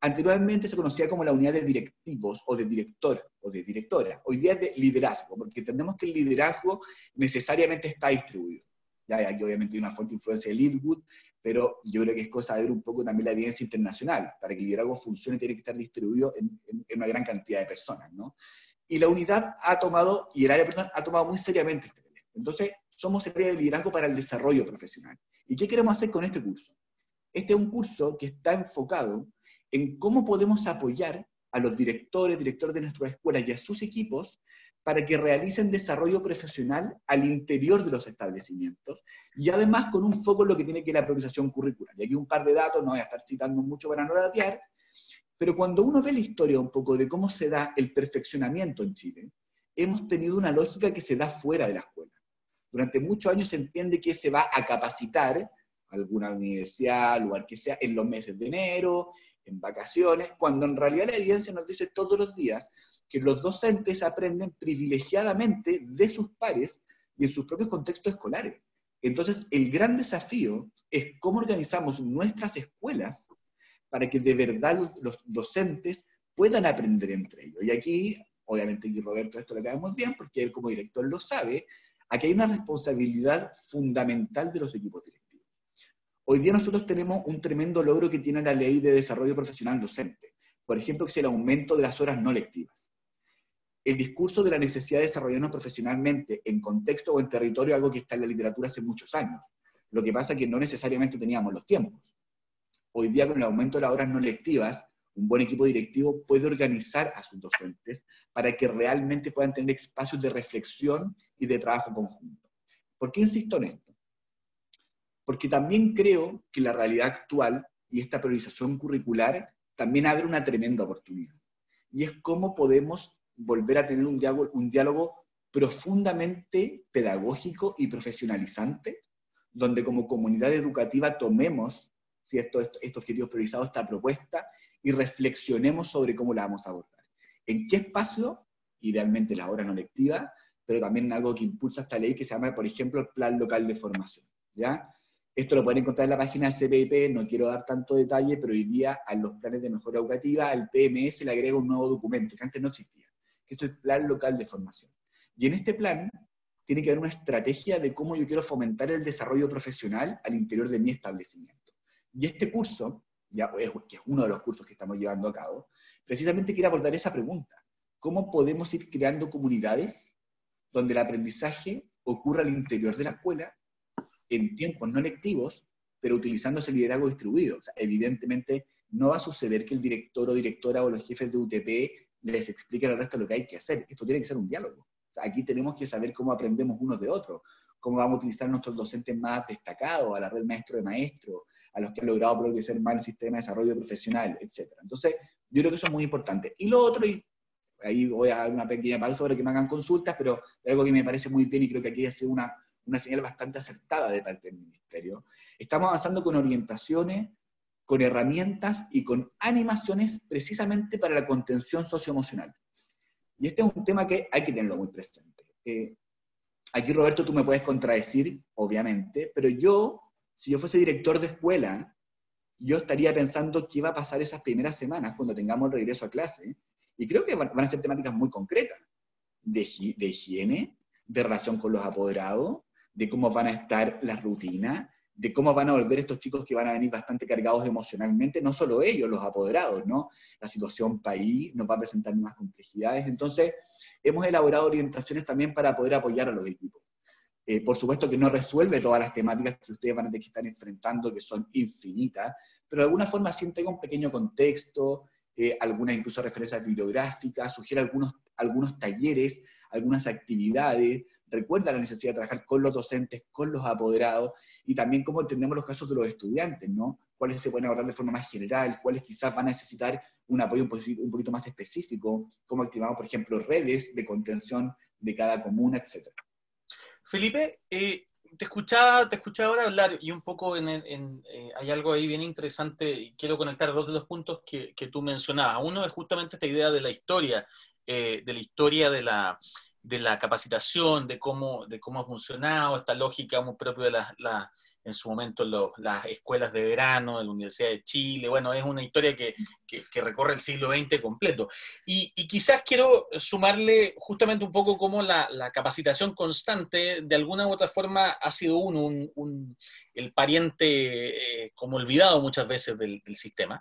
Anteriormente se conocía como la unidad de directivos o de director o de directora. Hoy día es de liderazgo, porque entendemos que el liderazgo necesariamente está distribuido. Ya aquí obviamente una fuerte influencia de Leadwood, pero yo creo que es cosa de ver un poco también la evidencia internacional. Para que el liderazgo funcione tiene que estar distribuido en, en una gran cantidad de personas, ¿no? y la unidad ha tomado, y el área personal ha tomado muy seriamente este tema. Entonces, somos el área de liderazgo para el desarrollo profesional. ¿Y qué queremos hacer con este curso? Este es un curso que está enfocado en cómo podemos apoyar a los directores, directores de nuestras escuelas y a sus equipos para que realicen desarrollo profesional al interior de los establecimientos y además con un foco en lo que tiene que ver la priorización curricular. Y aquí un par de datos, no voy a estar citando mucho para no datear, pero cuando uno ve la historia un poco de cómo se da el perfeccionamiento en Chile, hemos tenido una lógica que se da fuera de la escuela. Durante muchos años se entiende que se va a capacitar alguna universidad, lugar que sea, en los meses de enero, en vacaciones, cuando en realidad la evidencia nos dice todos los días que los docentes aprenden privilegiadamente de sus pares y en sus propios contextos escolares. Entonces, el gran desafío es cómo organizamos nuestras escuelas para que de verdad los, docentes puedan aprender entre ellos. Y aquí, obviamente, y Roberto esto lo muy bien, porque él como director lo sabe, aquí hay una responsabilidad fundamental de los equipos directivos. Hoy día nosotros tenemos un tremendo logro que tiene la ley de desarrollo profesional docente. Por ejemplo, que es el aumento de las horas no lectivas. El discurso de la necesidad de desarrollarnos profesionalmente en contexto o en territorio, algo que está en la literatura hace muchos años. Lo que pasa es que no necesariamente teníamos los tiempos hoy día con el aumento de las horas no lectivas, un buen equipo directivo puede organizar a sus docentes para que realmente puedan tener espacios de reflexión y de trabajo conjunto. ¿Por qué insisto en esto? Porque también creo que la realidad actual y esta priorización curricular también abre una tremenda oportunidad. Y es cómo podemos volver a tener un diálogo, un diálogo profundamente pedagógico y profesionalizante, donde como comunidad educativa tomemos si esto, estos objetivos priorizados, esta propuesta, y reflexionemos sobre cómo la vamos a abordar. ¿En qué espacio? Idealmente la hora no lectiva, pero también algo que impulsa esta ley que se llama, por ejemplo, el Plan Local de Formación. ¿ya? Esto lo pueden encontrar en la página del CPIP, no quiero dar tanto detalle, pero hoy día a los planes de mejora educativa, al PMS le agrega un nuevo documento que antes no existía, que es el Plan Local de Formación. Y en este plan tiene que haber una estrategia de cómo yo quiero fomentar el desarrollo profesional al interior de mi establecimiento. Y este curso ya, que es uno de los cursos que estamos llevando a cabo, precisamente quiere abordar esa pregunta. ¿Cómo podemos ir creando comunidades donde el aprendizaje ocurra al interior de la escuela en tiempos no lectivos, pero utilizando ese liderazgo distribuido? evidentemente no va a suceder que el director o directora o los jefes de UTP les expliquen al resto lo que hay que hacer. Esto tiene que ser un diálogo. aquí tenemos que saber cómo aprendemos unos de otros, cómo vamos a utilizar nuestros docentes más destacados, a la red maestro de maestro, a los que han logrado progresar más el sistema de desarrollo profesional, etc. Entonces, yo creo que eso es muy importante. Y lo otro, y ahí voy a dar una pequeña pausa para que me hagan consultas, pero algo que me parece muy bien y creo que aquí ha sido una, una señal bastante acertada de parte del Ministerio. Estamos avanzando con orientaciones, con herramientas y con animaciones precisamente para la contención socioemocional. Y este es un tema que hay que tenerlo muy presente. Eh, aquí, Roberto, tú me puedes contradecir, obviamente, pero yo, si yo fuese director de escuela, yo estaría pensando qué va a pasar esas primeras semanas cuando tengamos el regreso a clase. Y creo que van, a ser temáticas muy concretas, de, de higiene, de relación con los apoderados, de cómo van a estar las rutinas, de cómo van a volver estos chicos que van a venir bastante cargados emocionalmente, no solo ellos, los apoderados, ¿no? La situación país nos va a presentar más complejidades. Entonces, hemos elaborado orientaciones también para poder apoyar a los equipos. Eh, por supuesto que no resuelve todas las temáticas que ustedes van a tener que estar enfrentando, que son infinitas, pero de alguna forma sí entrega un pequeño contexto, eh, algunas incluso referencias bibliográficas, sugiere algunos, algunos talleres, algunas actividades, recuerda la necesidad de trabajar con los docentes, con los apoderados, y también cómo entendemos los casos de los estudiantes, ¿no? Cuáles se pueden abordar de forma más general, cuáles quizás van a necesitar un apoyo un poquito, más específico, cómo activamos, por ejemplo, redes de contención de cada comuna, etc. Felipe, eh, te escuchaba, te escuchaba ahora hablar y un poco eh, hay algo ahí bien interesante y quiero conectar dos de los puntos que, que tú mencionabas. Uno es justamente esta idea de la historia, eh, de la historia de la, de la capacitación, de cómo, de cómo ha funcionado, esta lógica muy propia de la, en su momento las escuelas de verano de la Universidad de Chile. Bueno, es una historia que, recorre el siglo XX completo. Y, quizás quiero sumarle justamente un poco cómo la, capacitación constante, de alguna u otra forma, ha sido uno, un, el pariente eh, como olvidado muchas veces del, del sistema.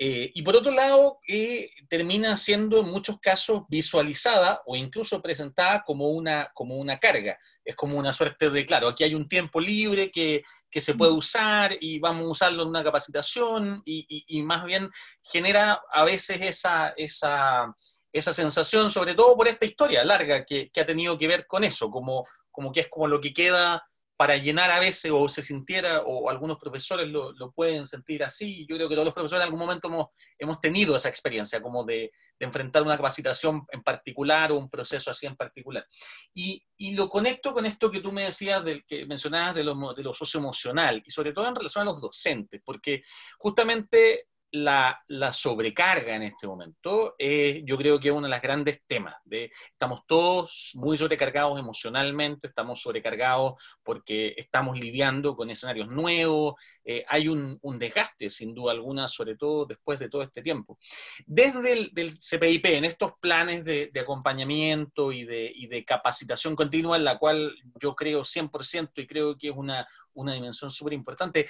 Eh, y por otro lado, eh, termina siendo en muchos casos visualizada o incluso presentada como una, como una carga. Es como una suerte de, claro, aquí hay un tiempo libre que, que se puede mm. usar y vamos a usarlo en una capacitación y, y, más bien genera a veces esa, esa, esa, sensación, sobre todo por esta historia larga que, que, ha tenido que ver con eso, como, como que es como lo que queda para llenar a veces o se sintiera, o algunos profesores lo, pueden sentir así. Yo creo que todos los profesores en algún momento hemos, hemos tenido esa experiencia, como de, de, enfrentar una capacitación en particular o un proceso así en particular. Y, y, lo conecto con esto que tú me decías, del que mencionabas de lo, de lo socioemocional, y sobre todo en relación a los docentes, porque justamente la, sobrecarga en este momento, yo creo que es uno de los grandes temas. De, estamos todos muy sobrecargados emocionalmente, estamos sobrecargados porque estamos lidiando con escenarios nuevos, eh, hay un, desgaste sin duda alguna, sobre todo después de todo este tiempo. Desde el CPIP, en estos planes de, acompañamiento y de, y de, capacitación continua, en la cual yo creo 100% y creo que es una, una dimensión súper importante,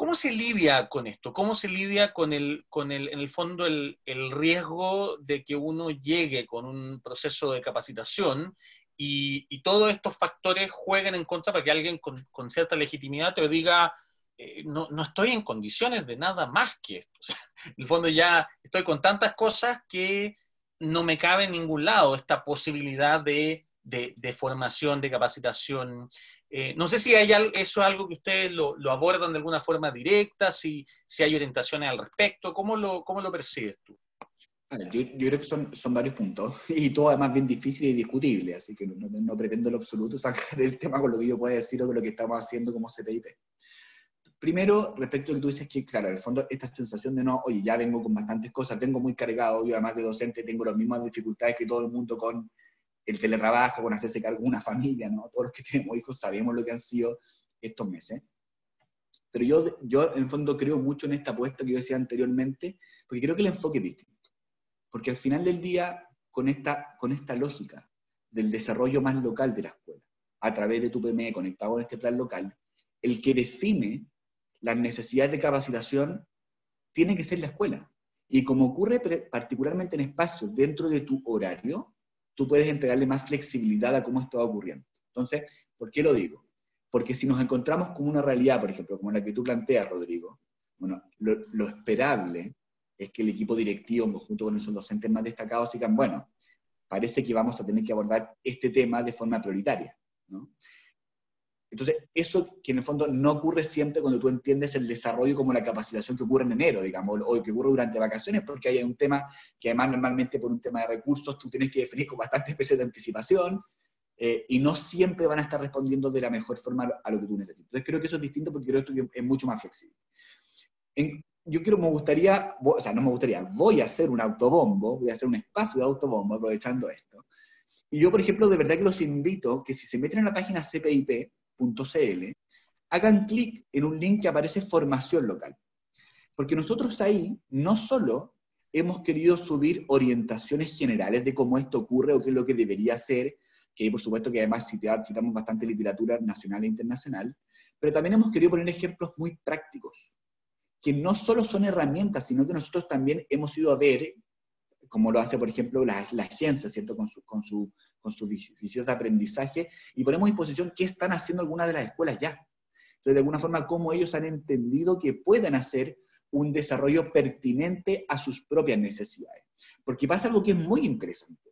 ¿Cómo se lidia con esto? ¿Cómo se lidia con el, con el, en el fondo, el, el riesgo de que uno llegue con un proceso de capacitación y, y todos estos factores jueguen en contra para que alguien con, con cierta legitimidad te diga, eh, no, no, estoy en condiciones de nada más que esto. (laughs) En el fondo ya estoy con tantas cosas que no me cabe en ningún lado esta posibilidad de, de, de formación, de capacitación. Eh, no sé si hay eso es algo que ustedes lo, abordan de alguna forma directa, si, si hay orientaciones al respecto, ¿cómo lo, cómo lo percibes tú? Yo, yo, creo que son, son varios puntos, (laughs) y todo además bien difícil y discutible, así que no, no, pretendo en lo absoluto sacar el tema con lo que yo pueda decir o con lo que estamos haciendo como CPIP. Primero, respecto a lo que tú dices, que claro, en el fondo esta sensación de no, oye, ya vengo con bastantes cosas, tengo muy cargado, yo además de docente tengo las mismas dificultades que todo el mundo con el teletrabajo, con hacerse cargo de una familia, ¿no? Todos los que (laughs) tenemos hijos sabemos lo que han sido estos meses. Pero yo, yo en fondo creo mucho en esta apuesta que yo decía anteriormente, porque creo que el enfoque es distinto. Porque al final del día, con esta, con esta lógica del desarrollo más local de la escuela, a través de tu PME conectado con este plan local, el que define las necesidades de capacitación tiene que ser la escuela. Y como ocurre particularmente en espacios dentro de tu horario, tú puedes entregarle más flexibilidad a cómo esto va ocurriendo. Entonces, ¿por qué lo digo? Porque si nos encontramos con una realidad, por ejemplo, como la que tú planteas, Rodrigo, bueno, lo, esperable es que el equipo directivo, en conjunto con esos docentes más destacados, digan, bueno, parece que vamos a tener que abordar este tema de forma prioritaria. ¿no? Entonces, eso que en el fondo no ocurre siempre cuando tú entiendes el desarrollo como la capacitación que ocurre en enero, digamos, o que ocurre durante vacaciones, porque hay un tema que además normalmente por un tema de recursos tú tienes que definir con bastante especie de anticipación, eh, y no siempre van a estar respondiendo de la mejor forma a lo que tú necesitas. Entonces creo que eso es distinto porque creo que es mucho más flexible. yo quiero, me gustaría, o sea, no me gustaría, voy a hacer un autobombo, voy a hacer un espacio de autobombo aprovechando esto. Y yo, por ejemplo, de verdad que los invito que si se meten en la página CPIP, hagan clic en un link que aparece formación local. Porque nosotros ahí no solo hemos querido subir orientaciones generales de cómo esto ocurre o qué es lo que debería ser, que por supuesto que además citamos bastante literatura nacional e internacional, pero también hemos querido poner ejemplos muy prácticos, que no solo son herramientas, sino que nosotros también hemos ido a ver, como lo hace por ejemplo la, la agencia, ¿cierto? Con su, con su con sus de aprendizaje y ponemos en disposición qué están haciendo algunas de las escuelas ya. Entonces, de alguna forma, cómo ellos han entendido que pueden hacer un desarrollo pertinente a sus propias necesidades. Porque pasa algo que es muy interesante.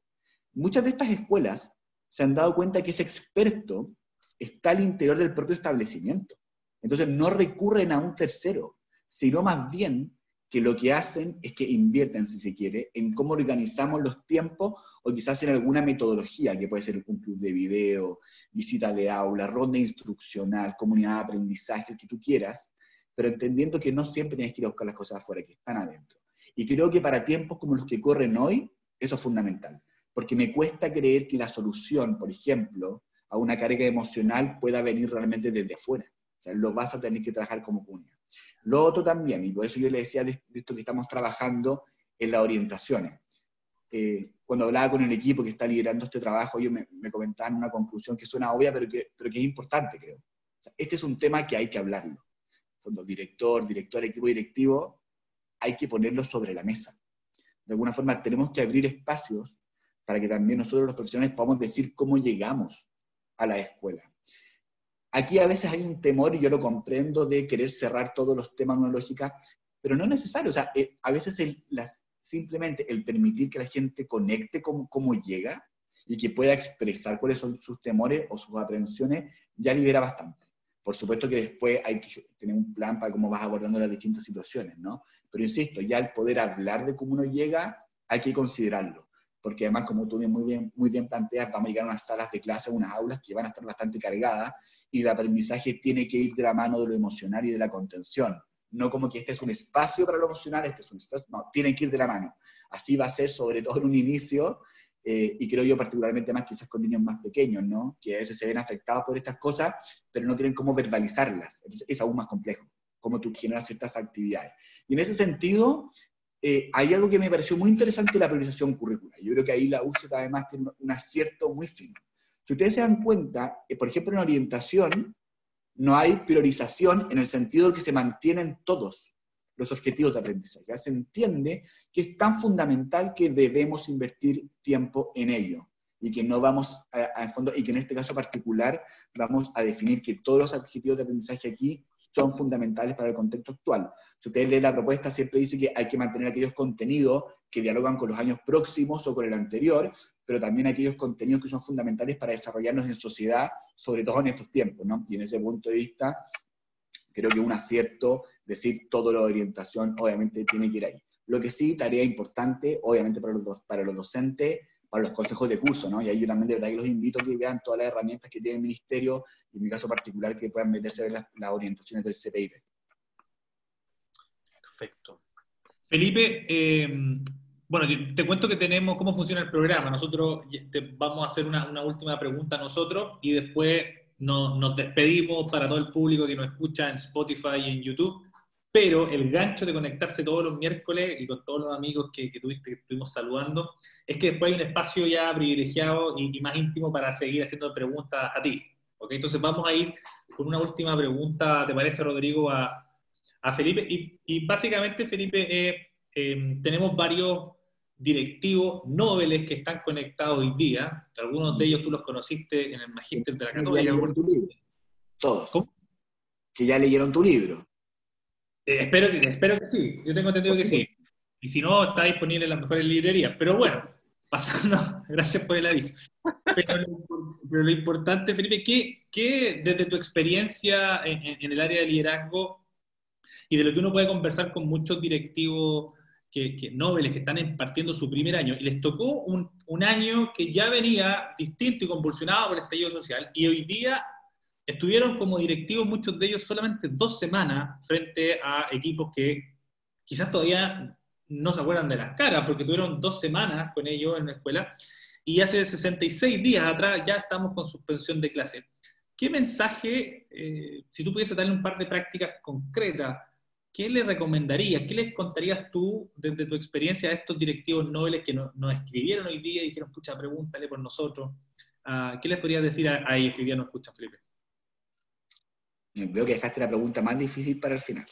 Muchas de estas escuelas se han dado cuenta que ese experto está al interior del propio establecimiento. Entonces no recurren a un tercero, sino más bien que lo que hacen es que invierten, si se quiere, en cómo organizamos los tiempos o quizás en alguna metodología, que puede ser un club de video, visita de aula, ronda instruccional, comunidad de aprendizaje, el que tú quieras, pero entendiendo que no siempre tienes que ir a buscar las cosas afuera, que están adentro. Y creo que para tiempos como los que corren hoy, eso es fundamental, porque me cuesta creer que la solución, por ejemplo, a una carga emocional pueda venir realmente desde afuera. O sea, lo vas a tener que trabajar como comunidad. Lo otro también, y por eso yo le decía de, esto que estamos trabajando en las orientaciones. Eh, cuando hablaba con el equipo que está liderando este trabajo, ellos me, comentaban una conclusión que suena obvia, pero que, pero que es importante, creo. este es un tema que hay que hablarlo. Cuando director, director, equipo directivo, hay que ponerlo sobre la mesa. De alguna forma, tenemos que abrir espacios para que también nosotros los profesionales podamos decir cómo llegamos a la escuela. Aquí a veces hay un temor, y yo lo comprendo, de querer cerrar todos los temas lógica, pero no es necesario. O sea, eh, a veces las, simplemente el permitir que la gente conecte con cómo llega y que pueda expresar cuáles son sus temores o sus aprensiones, ya libera bastante. Por supuesto que después hay que tener un plan para cómo vas abordando las distintas situaciones, ¿no? Pero insisto, ya el poder hablar de cómo uno llega, hay que considerarlo porque además, como tú muy bien, muy bien planteas, vamos a llegar a unas salas de clase, unas aulas que van a estar bastante cargadas, y el aprendizaje tiene que ir de la mano de lo emocional y de la contención. No como que este es un espacio para lo emocional, este es un espacio, no, tienen que ir de la mano. Así va a ser, sobre todo en un inicio, eh, y creo yo particularmente más quizás con niños más pequeños, ¿no? Que a veces se ven afectados por estas cosas, pero no tienen cómo verbalizarlas. Entonces es aún más complejo, cómo tú generas ciertas actividades. Y en ese sentido, eh, hay algo que me pareció muy interesante la priorización curricular. Yo creo que ahí la UCET además tiene un acierto muy fino. Si ustedes se dan cuenta, eh, por ejemplo, en orientación, no hay priorización en el sentido de que se mantienen todos los objetivos de aprendizaje. Se entiende que es tan fundamental que debemos invertir tiempo en ello y que no vamos a, a fondo, y que en este caso particular vamos a definir que todos los objetivos de aprendizaje aquí son fundamentales para el contexto actual. Si ustedes leen la propuesta, siempre dice que hay que mantener aquellos contenidos que dialogan con los años próximos o con el anterior, pero también aquellos contenidos que son fundamentales para desarrollarnos en sociedad, sobre todo en estos tiempos, ¿no? Y en ese punto de vista, creo que un acierto decir toda la orientación obviamente tiene que ir ahí. Lo que sí, tarea importante, obviamente para los, para los docentes, para los consejos de curso, ¿no? Y ahí yo también de verdad que los invito a que vean todas las herramientas que tiene el ministerio, y en mi caso particular que puedan meterse a ver las, orientaciones del CPIP. Perfecto. Felipe, eh, bueno, te cuento que tenemos cómo funciona el programa. Nosotros vamos a hacer una, última pregunta nosotros y después nos despedimos para todo el público que nos escucha en Spotify y en YouTube pero el gancho de conectarse todos los miércoles y con todos los amigos que, que, tuviste, que estuvimos saludando, es que después hay un espacio ya privilegiado y, más íntimo para seguir haciendo preguntas a ti. ¿okay? Entonces vamos a ir con una última pregunta, ¿te parece, Rodrigo, a, a Felipe. Y, básicamente, Felipe, eh, em, tenemos varios directivos nobles que están conectados hoy día. Algunos de ellos tú los conociste en el Magíster de la Católica. Todos. Que ya leyeron tu libro. Eh, espero, que, espero que sí. Yo tengo entendido que sí. Y si no, está disponible en las mejores librerías. Pero bueno, pasando, (laughs) gracias por el aviso. Pero lo, importante, Felipe, ¿qué, ¿qué, desde tu experiencia en, el área de liderazgo y de lo que uno puede conversar con muchos directivos que, que nobles que están impartiendo su primer año, y les tocó un, un año que ya venía distinto y convulsionado por el estallido social, y hoy día estuvieron como directivos muchos de ellos solamente dos semanas frente a equipos que quizás todavía no se acuerdan de las caras, porque tuvieron dos semanas con ellos en la escuela, y hace 66 días atrás ya estamos con suspensión de clase. ¿Qué mensaje, eh, si tú pudieses darle un par de prácticas concretas, qué le recomendarías, qué les contarías tú desde tu experiencia a estos directivos nobles que nos, escribieron hoy día y dijeron, pucha, pregúntale por nosotros? Ah, ¿Qué les podrías decir a, ellos que hoy día nos escuchan, Felipe? Veo que dejaste la pregunta más difícil para el final.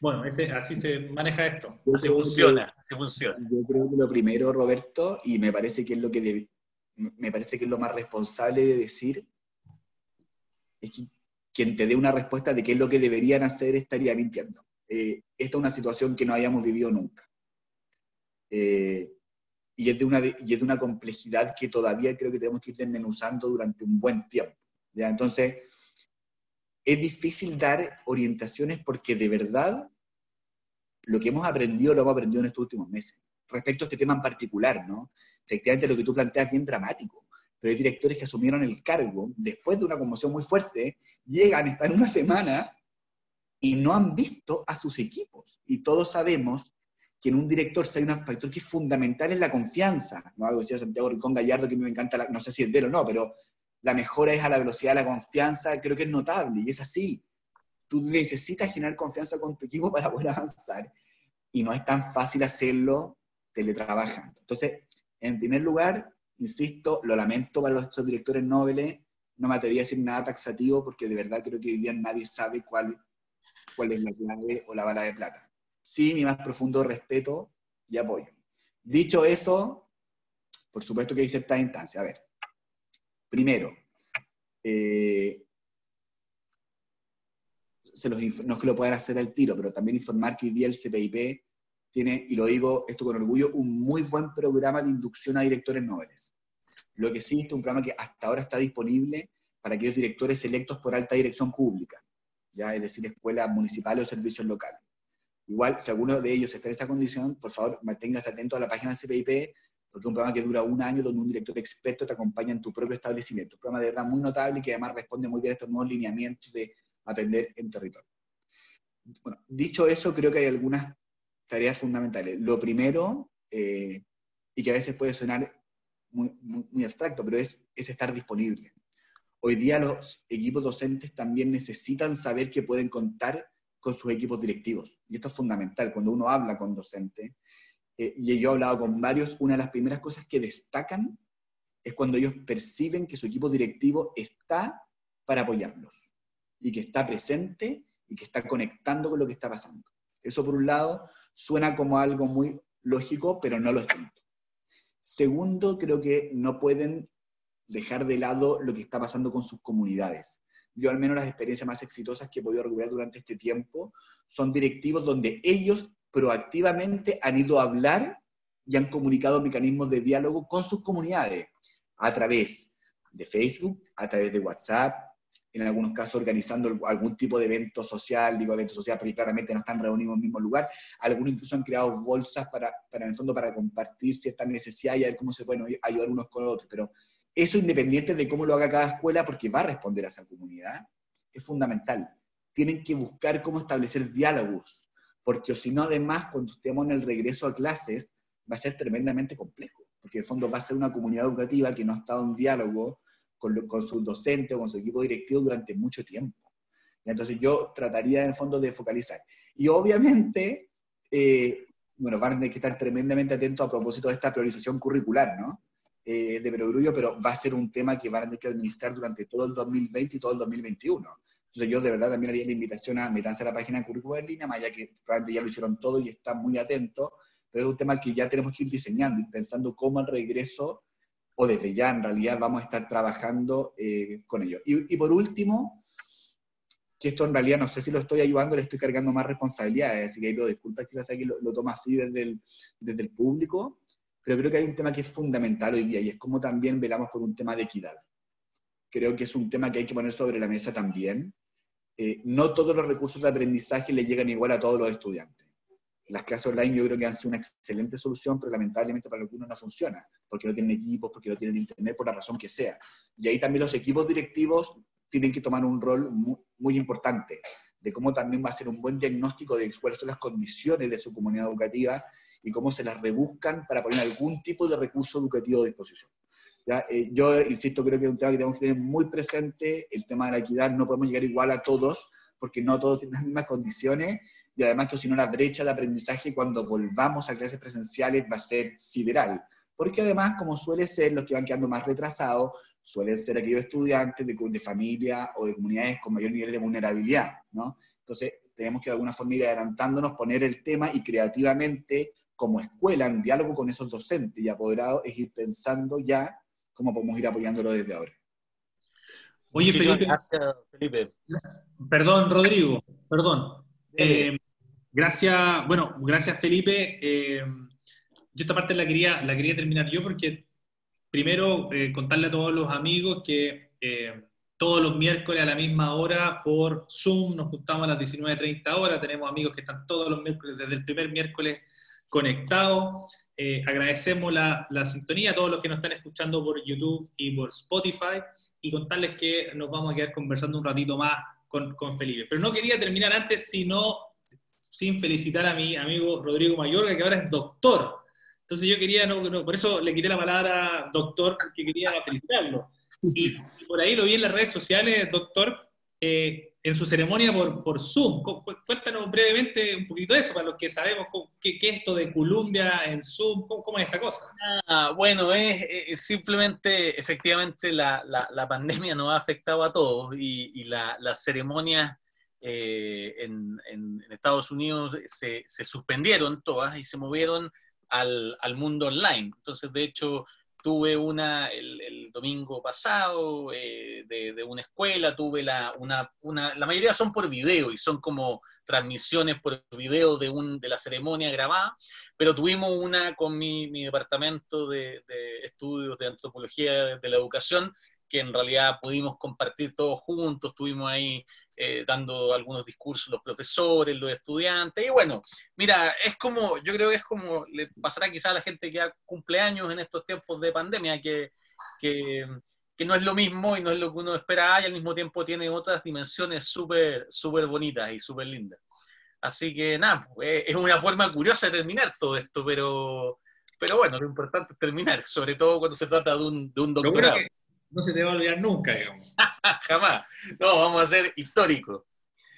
Bueno, así se maneja esto. Así funciona, así funciona. Yo creo que lo primero, Roberto, y me parece que es lo que me parece que es lo más responsable de decir, es que quien te dé una respuesta de qué es lo que deberían hacer estaría mintiendo. Eh, esta es una situación que no hayamos vivido nunca. Eh, y, es de una, y es de una complejidad que todavía creo que tenemos que ir desmenuzando durante un buen tiempo. ¿ya? Entonces, es difícil dar orientaciones porque de verdad lo que hemos aprendido lo hemos aprendido en estos últimos meses. Respecto a este tema en particular, ¿no? Efectivamente lo que tú planteas es bien dramático, pero hay directores que asumieron el cargo después de una conmoción muy fuerte, llegan, están una semana y no han visto a sus equipos. Y todos sabemos que en un director hay un factor que es fundamental es la confianza, ¿no? Algo decía Santiago Ricón Gallardo que me encanta, no sé si es de él o no, pero la mejora es a la velocidad de la confianza, creo que es notable, y es así. Tú necesitas generar confianza con tu equipo (laughs) para poder avanzar, y no es tan fácil hacerlo teletrabajando. Entonces, en primer lugar, insisto, lo lamento para los directores nobles, no me atrevería a decir nada taxativo, porque de verdad creo que hoy día nadie sabe cuál, cuál es la clave o la bala de plata. Sí, mi más profundo respeto y apoyo. Dicho eso, por supuesto que hay cierta instancia. A ver, Primero, eh, se no es que lo puedan hacer al tiro, pero también informar que hoy día el CPIP tiene, y lo digo esto con orgullo, un muy buen programa de inducción a directores nobles. Lo que sí es un programa que hasta ahora está disponible para aquellos directores electos por alta dirección pública, ya es decir, escuelas municipales o servicios locales. Igual, si alguno de ellos está en esa condición, por favor, manténgase atento a la página del CPIP porque es un programa que dura un año donde un director experto te acompaña en tu propio establecimiento. Un programa de verdad muy notable y que además responde muy bien a estos nuevos lineamientos de aprender en territorio. Bueno, dicho eso, creo que hay algunas tareas fundamentales. Lo primero, eh, y que a veces puede sonar muy, muy, abstracto, pero es, es estar disponible. Hoy día los equipos docentes también necesitan saber que pueden contar con sus equipos directivos. Y esto es fundamental. Cuando uno habla con docentes, eh, y yo he hablado con varios, una de las primeras cosas que destacan es cuando ellos perciben que su equipo directivo está para apoyarlos y que está presente y que está conectando con lo que está pasando. Eso por un lado suena como algo muy lógico, pero no lo es tanto. Segundo, creo que no pueden dejar de lado lo que está pasando con sus comunidades. Yo al menos las experiencias más exitosas que he podido recuperar durante este tiempo son directivos donde ellos proactivamente han ido a hablar y han comunicado mecanismos de diálogo con sus comunidades a través de Facebook, a través de WhatsApp, en algunos casos organizando algún tipo de evento social, digo evento social porque claramente no están reunidos en el mismo lugar, algunos incluso han creado bolsas para, para en el fondo para compartir cierta necesidad y a ver cómo se pueden ayudar unos con otros, pero eso independiente de cómo lo haga cada escuela porque va a responder a esa comunidad, es fundamental. Tienen que buscar cómo establecer diálogos porque si no, además, cuando estemos en el regreso a clases, va a ser tremendamente complejo, porque en el fondo va a ser una comunidad educativa que no ha estado en diálogo con, con sus docentes o con su equipo directivo durante mucho tiempo. Entonces yo trataría en el fondo de focalizar. Y obviamente, eh, bueno, van a tener que estar tremendamente atentos a propósito de esta priorización curricular, ¿no? Eh, de Perogrullo, pero va a ser un tema que van a tener que administrar durante todo el 2020 y todo el 2021. Entonces yo de verdad también haría la invitación a meterse a la página de currículum en línea, más allá que probablemente ya lo hicieron todo y están muy atentos, pero es un tema que ya tenemos que ir diseñando y pensando cómo el regreso, o desde ya en realidad vamos a estar trabajando eh, con ello. Y, por último, que esto en realidad no sé si lo estoy ayudando, le estoy cargando más responsabilidades, así que ahí lo disculpas, quizás aquí lo, lo toma así desde el, desde el público, pero creo que hay un tema que es fundamental hoy día y es cómo también velamos por un tema de equidad. Creo que es un tema que hay que poner sobre la mesa también. Eh, no todos los recursos de aprendizaje le llegan igual a todos los estudiantes. Las clases online yo creo que han sido una excelente solución, pero lamentablemente para algunos no funciona, porque no tienen equipos, porque no tienen internet, por la razón que sea. Y ahí también los equipos directivos tienen que tomar un rol muy, muy importante, de cómo también va a ser un buen diagnóstico de cuáles son las condiciones de su comunidad educativa y cómo se las rebuscan para poner algún tipo de recurso educativo a disposición. ¿Ya? Eh, yo, insisto, creo que es un tema que tenemos que tener muy presente, el tema de la equidad, no podemos llegar igual a todos, porque no todos tienen las mismas condiciones, y además que si no la brecha de aprendizaje cuando volvamos a clases presenciales va a ser sideral, porque además, como suele ser, los que van quedando más retrasados suelen ser aquellos estudiantes de, de familia o de comunidades con mayor nivel de vulnerabilidad, ¿no? Entonces, tenemos que de alguna forma ir adelantándonos, poner el tema y creativamente, como escuela, en diálogo con esos docentes y apoderados, es ir pensando ya cómo podemos ir apoyándolo desde ahora. Oye, Felipe, gracias, Felipe. Perdón, Rodrigo, perdón. Eh, gracias, bueno, gracias, Felipe. Eh, yo esta parte la quería, la quería terminar yo porque primero eh, contarle a todos los amigos que eh, todos los miércoles a la misma hora por Zoom nos juntamos a las 19.30 horas. Tenemos amigos que están todos los miércoles, desde el primer miércoles conectados. Eh, agradecemos la, la, sintonía a todos los que nos están escuchando por YouTube y por Spotify y contarles que nos vamos a quedar conversando un ratito más con, con Felipe. Pero no quería terminar antes, sino sin felicitar a mi amigo Rodrigo Mayorga, que ahora es doctor. Entonces yo quería, no, por eso le quité la palabra doctor, porque quería felicitarlo. Y, y por ahí lo vi en las redes sociales, doctor, eh, en su ceremonia por, por Zoom. Cuéntanos brevemente un poquito de eso, para los que sabemos qué, es esto de Columbia en Zoom, cómo, cómo es esta cosa. Ah, bueno, es, es, simplemente, efectivamente, la, la, la, pandemia nos ha afectado a todos y, y las la ceremonias eh, en, en, Estados Unidos se, se, suspendieron todas y se movieron al, al mundo online. Entonces, de hecho, tuve una el, domingo pasado eh, de, de, una escuela, tuve la, una, una, la mayoría son por video y son como transmisiones por video de, un, de la ceremonia grabada, pero tuvimos una con mi, mi departamento de, de, estudios de antropología de la educación, que en realidad pudimos compartir todos juntos, estuvimos ahí eh, dando algunos discursos los profesores, los estudiantes, y bueno, mira, es como, yo creo que es como le pasará quizá a la gente que cumple años en estos tiempos de pandemia, que, que, que, no es lo mismo y no es lo que uno espera y al mismo tiempo tiene otras dimensiones súper súper bonitas y súper lindas. Así que nada, pues, es una forma curiosa de terminar todo esto, pero, pero bueno, lo importante es terminar, sobre todo cuando se trata de un, de un doctorado no se te va a olvidar nunca, digamos. (laughs) Jamás. No, vamos a ser históricos.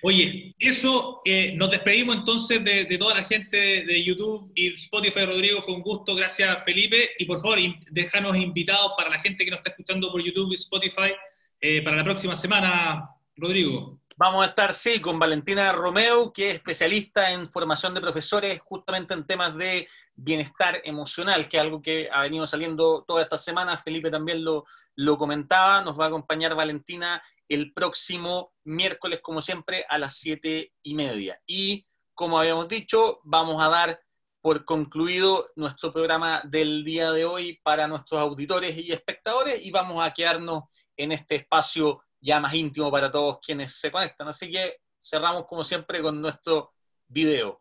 Oye, eso, eh, nos despedimos entonces de, de, toda la gente de YouTube y Spotify, Rodrigo, fue un gusto, gracias Felipe, y por favor, déjanos invitados para la gente que nos está escuchando por YouTube y Spotify eh, para la próxima semana, Rodrigo. Vamos a estar, sí, con Valentina Romeo, que es especialista en formación de profesores justamente en temas de bienestar emocional, que es algo que ha venido saliendo toda esta semana. Felipe también lo, lo comentaba, nos va a acompañar Valentina el próximo miércoles, como siempre, a las siete y media. Y como habíamos dicho, vamos a dar por concluido nuestro programa del día de hoy para nuestros auditores y espectadores y vamos a quedarnos en este espacio ya más íntimo para todos quienes se conectan. Así que cerramos como siempre con nuestro video.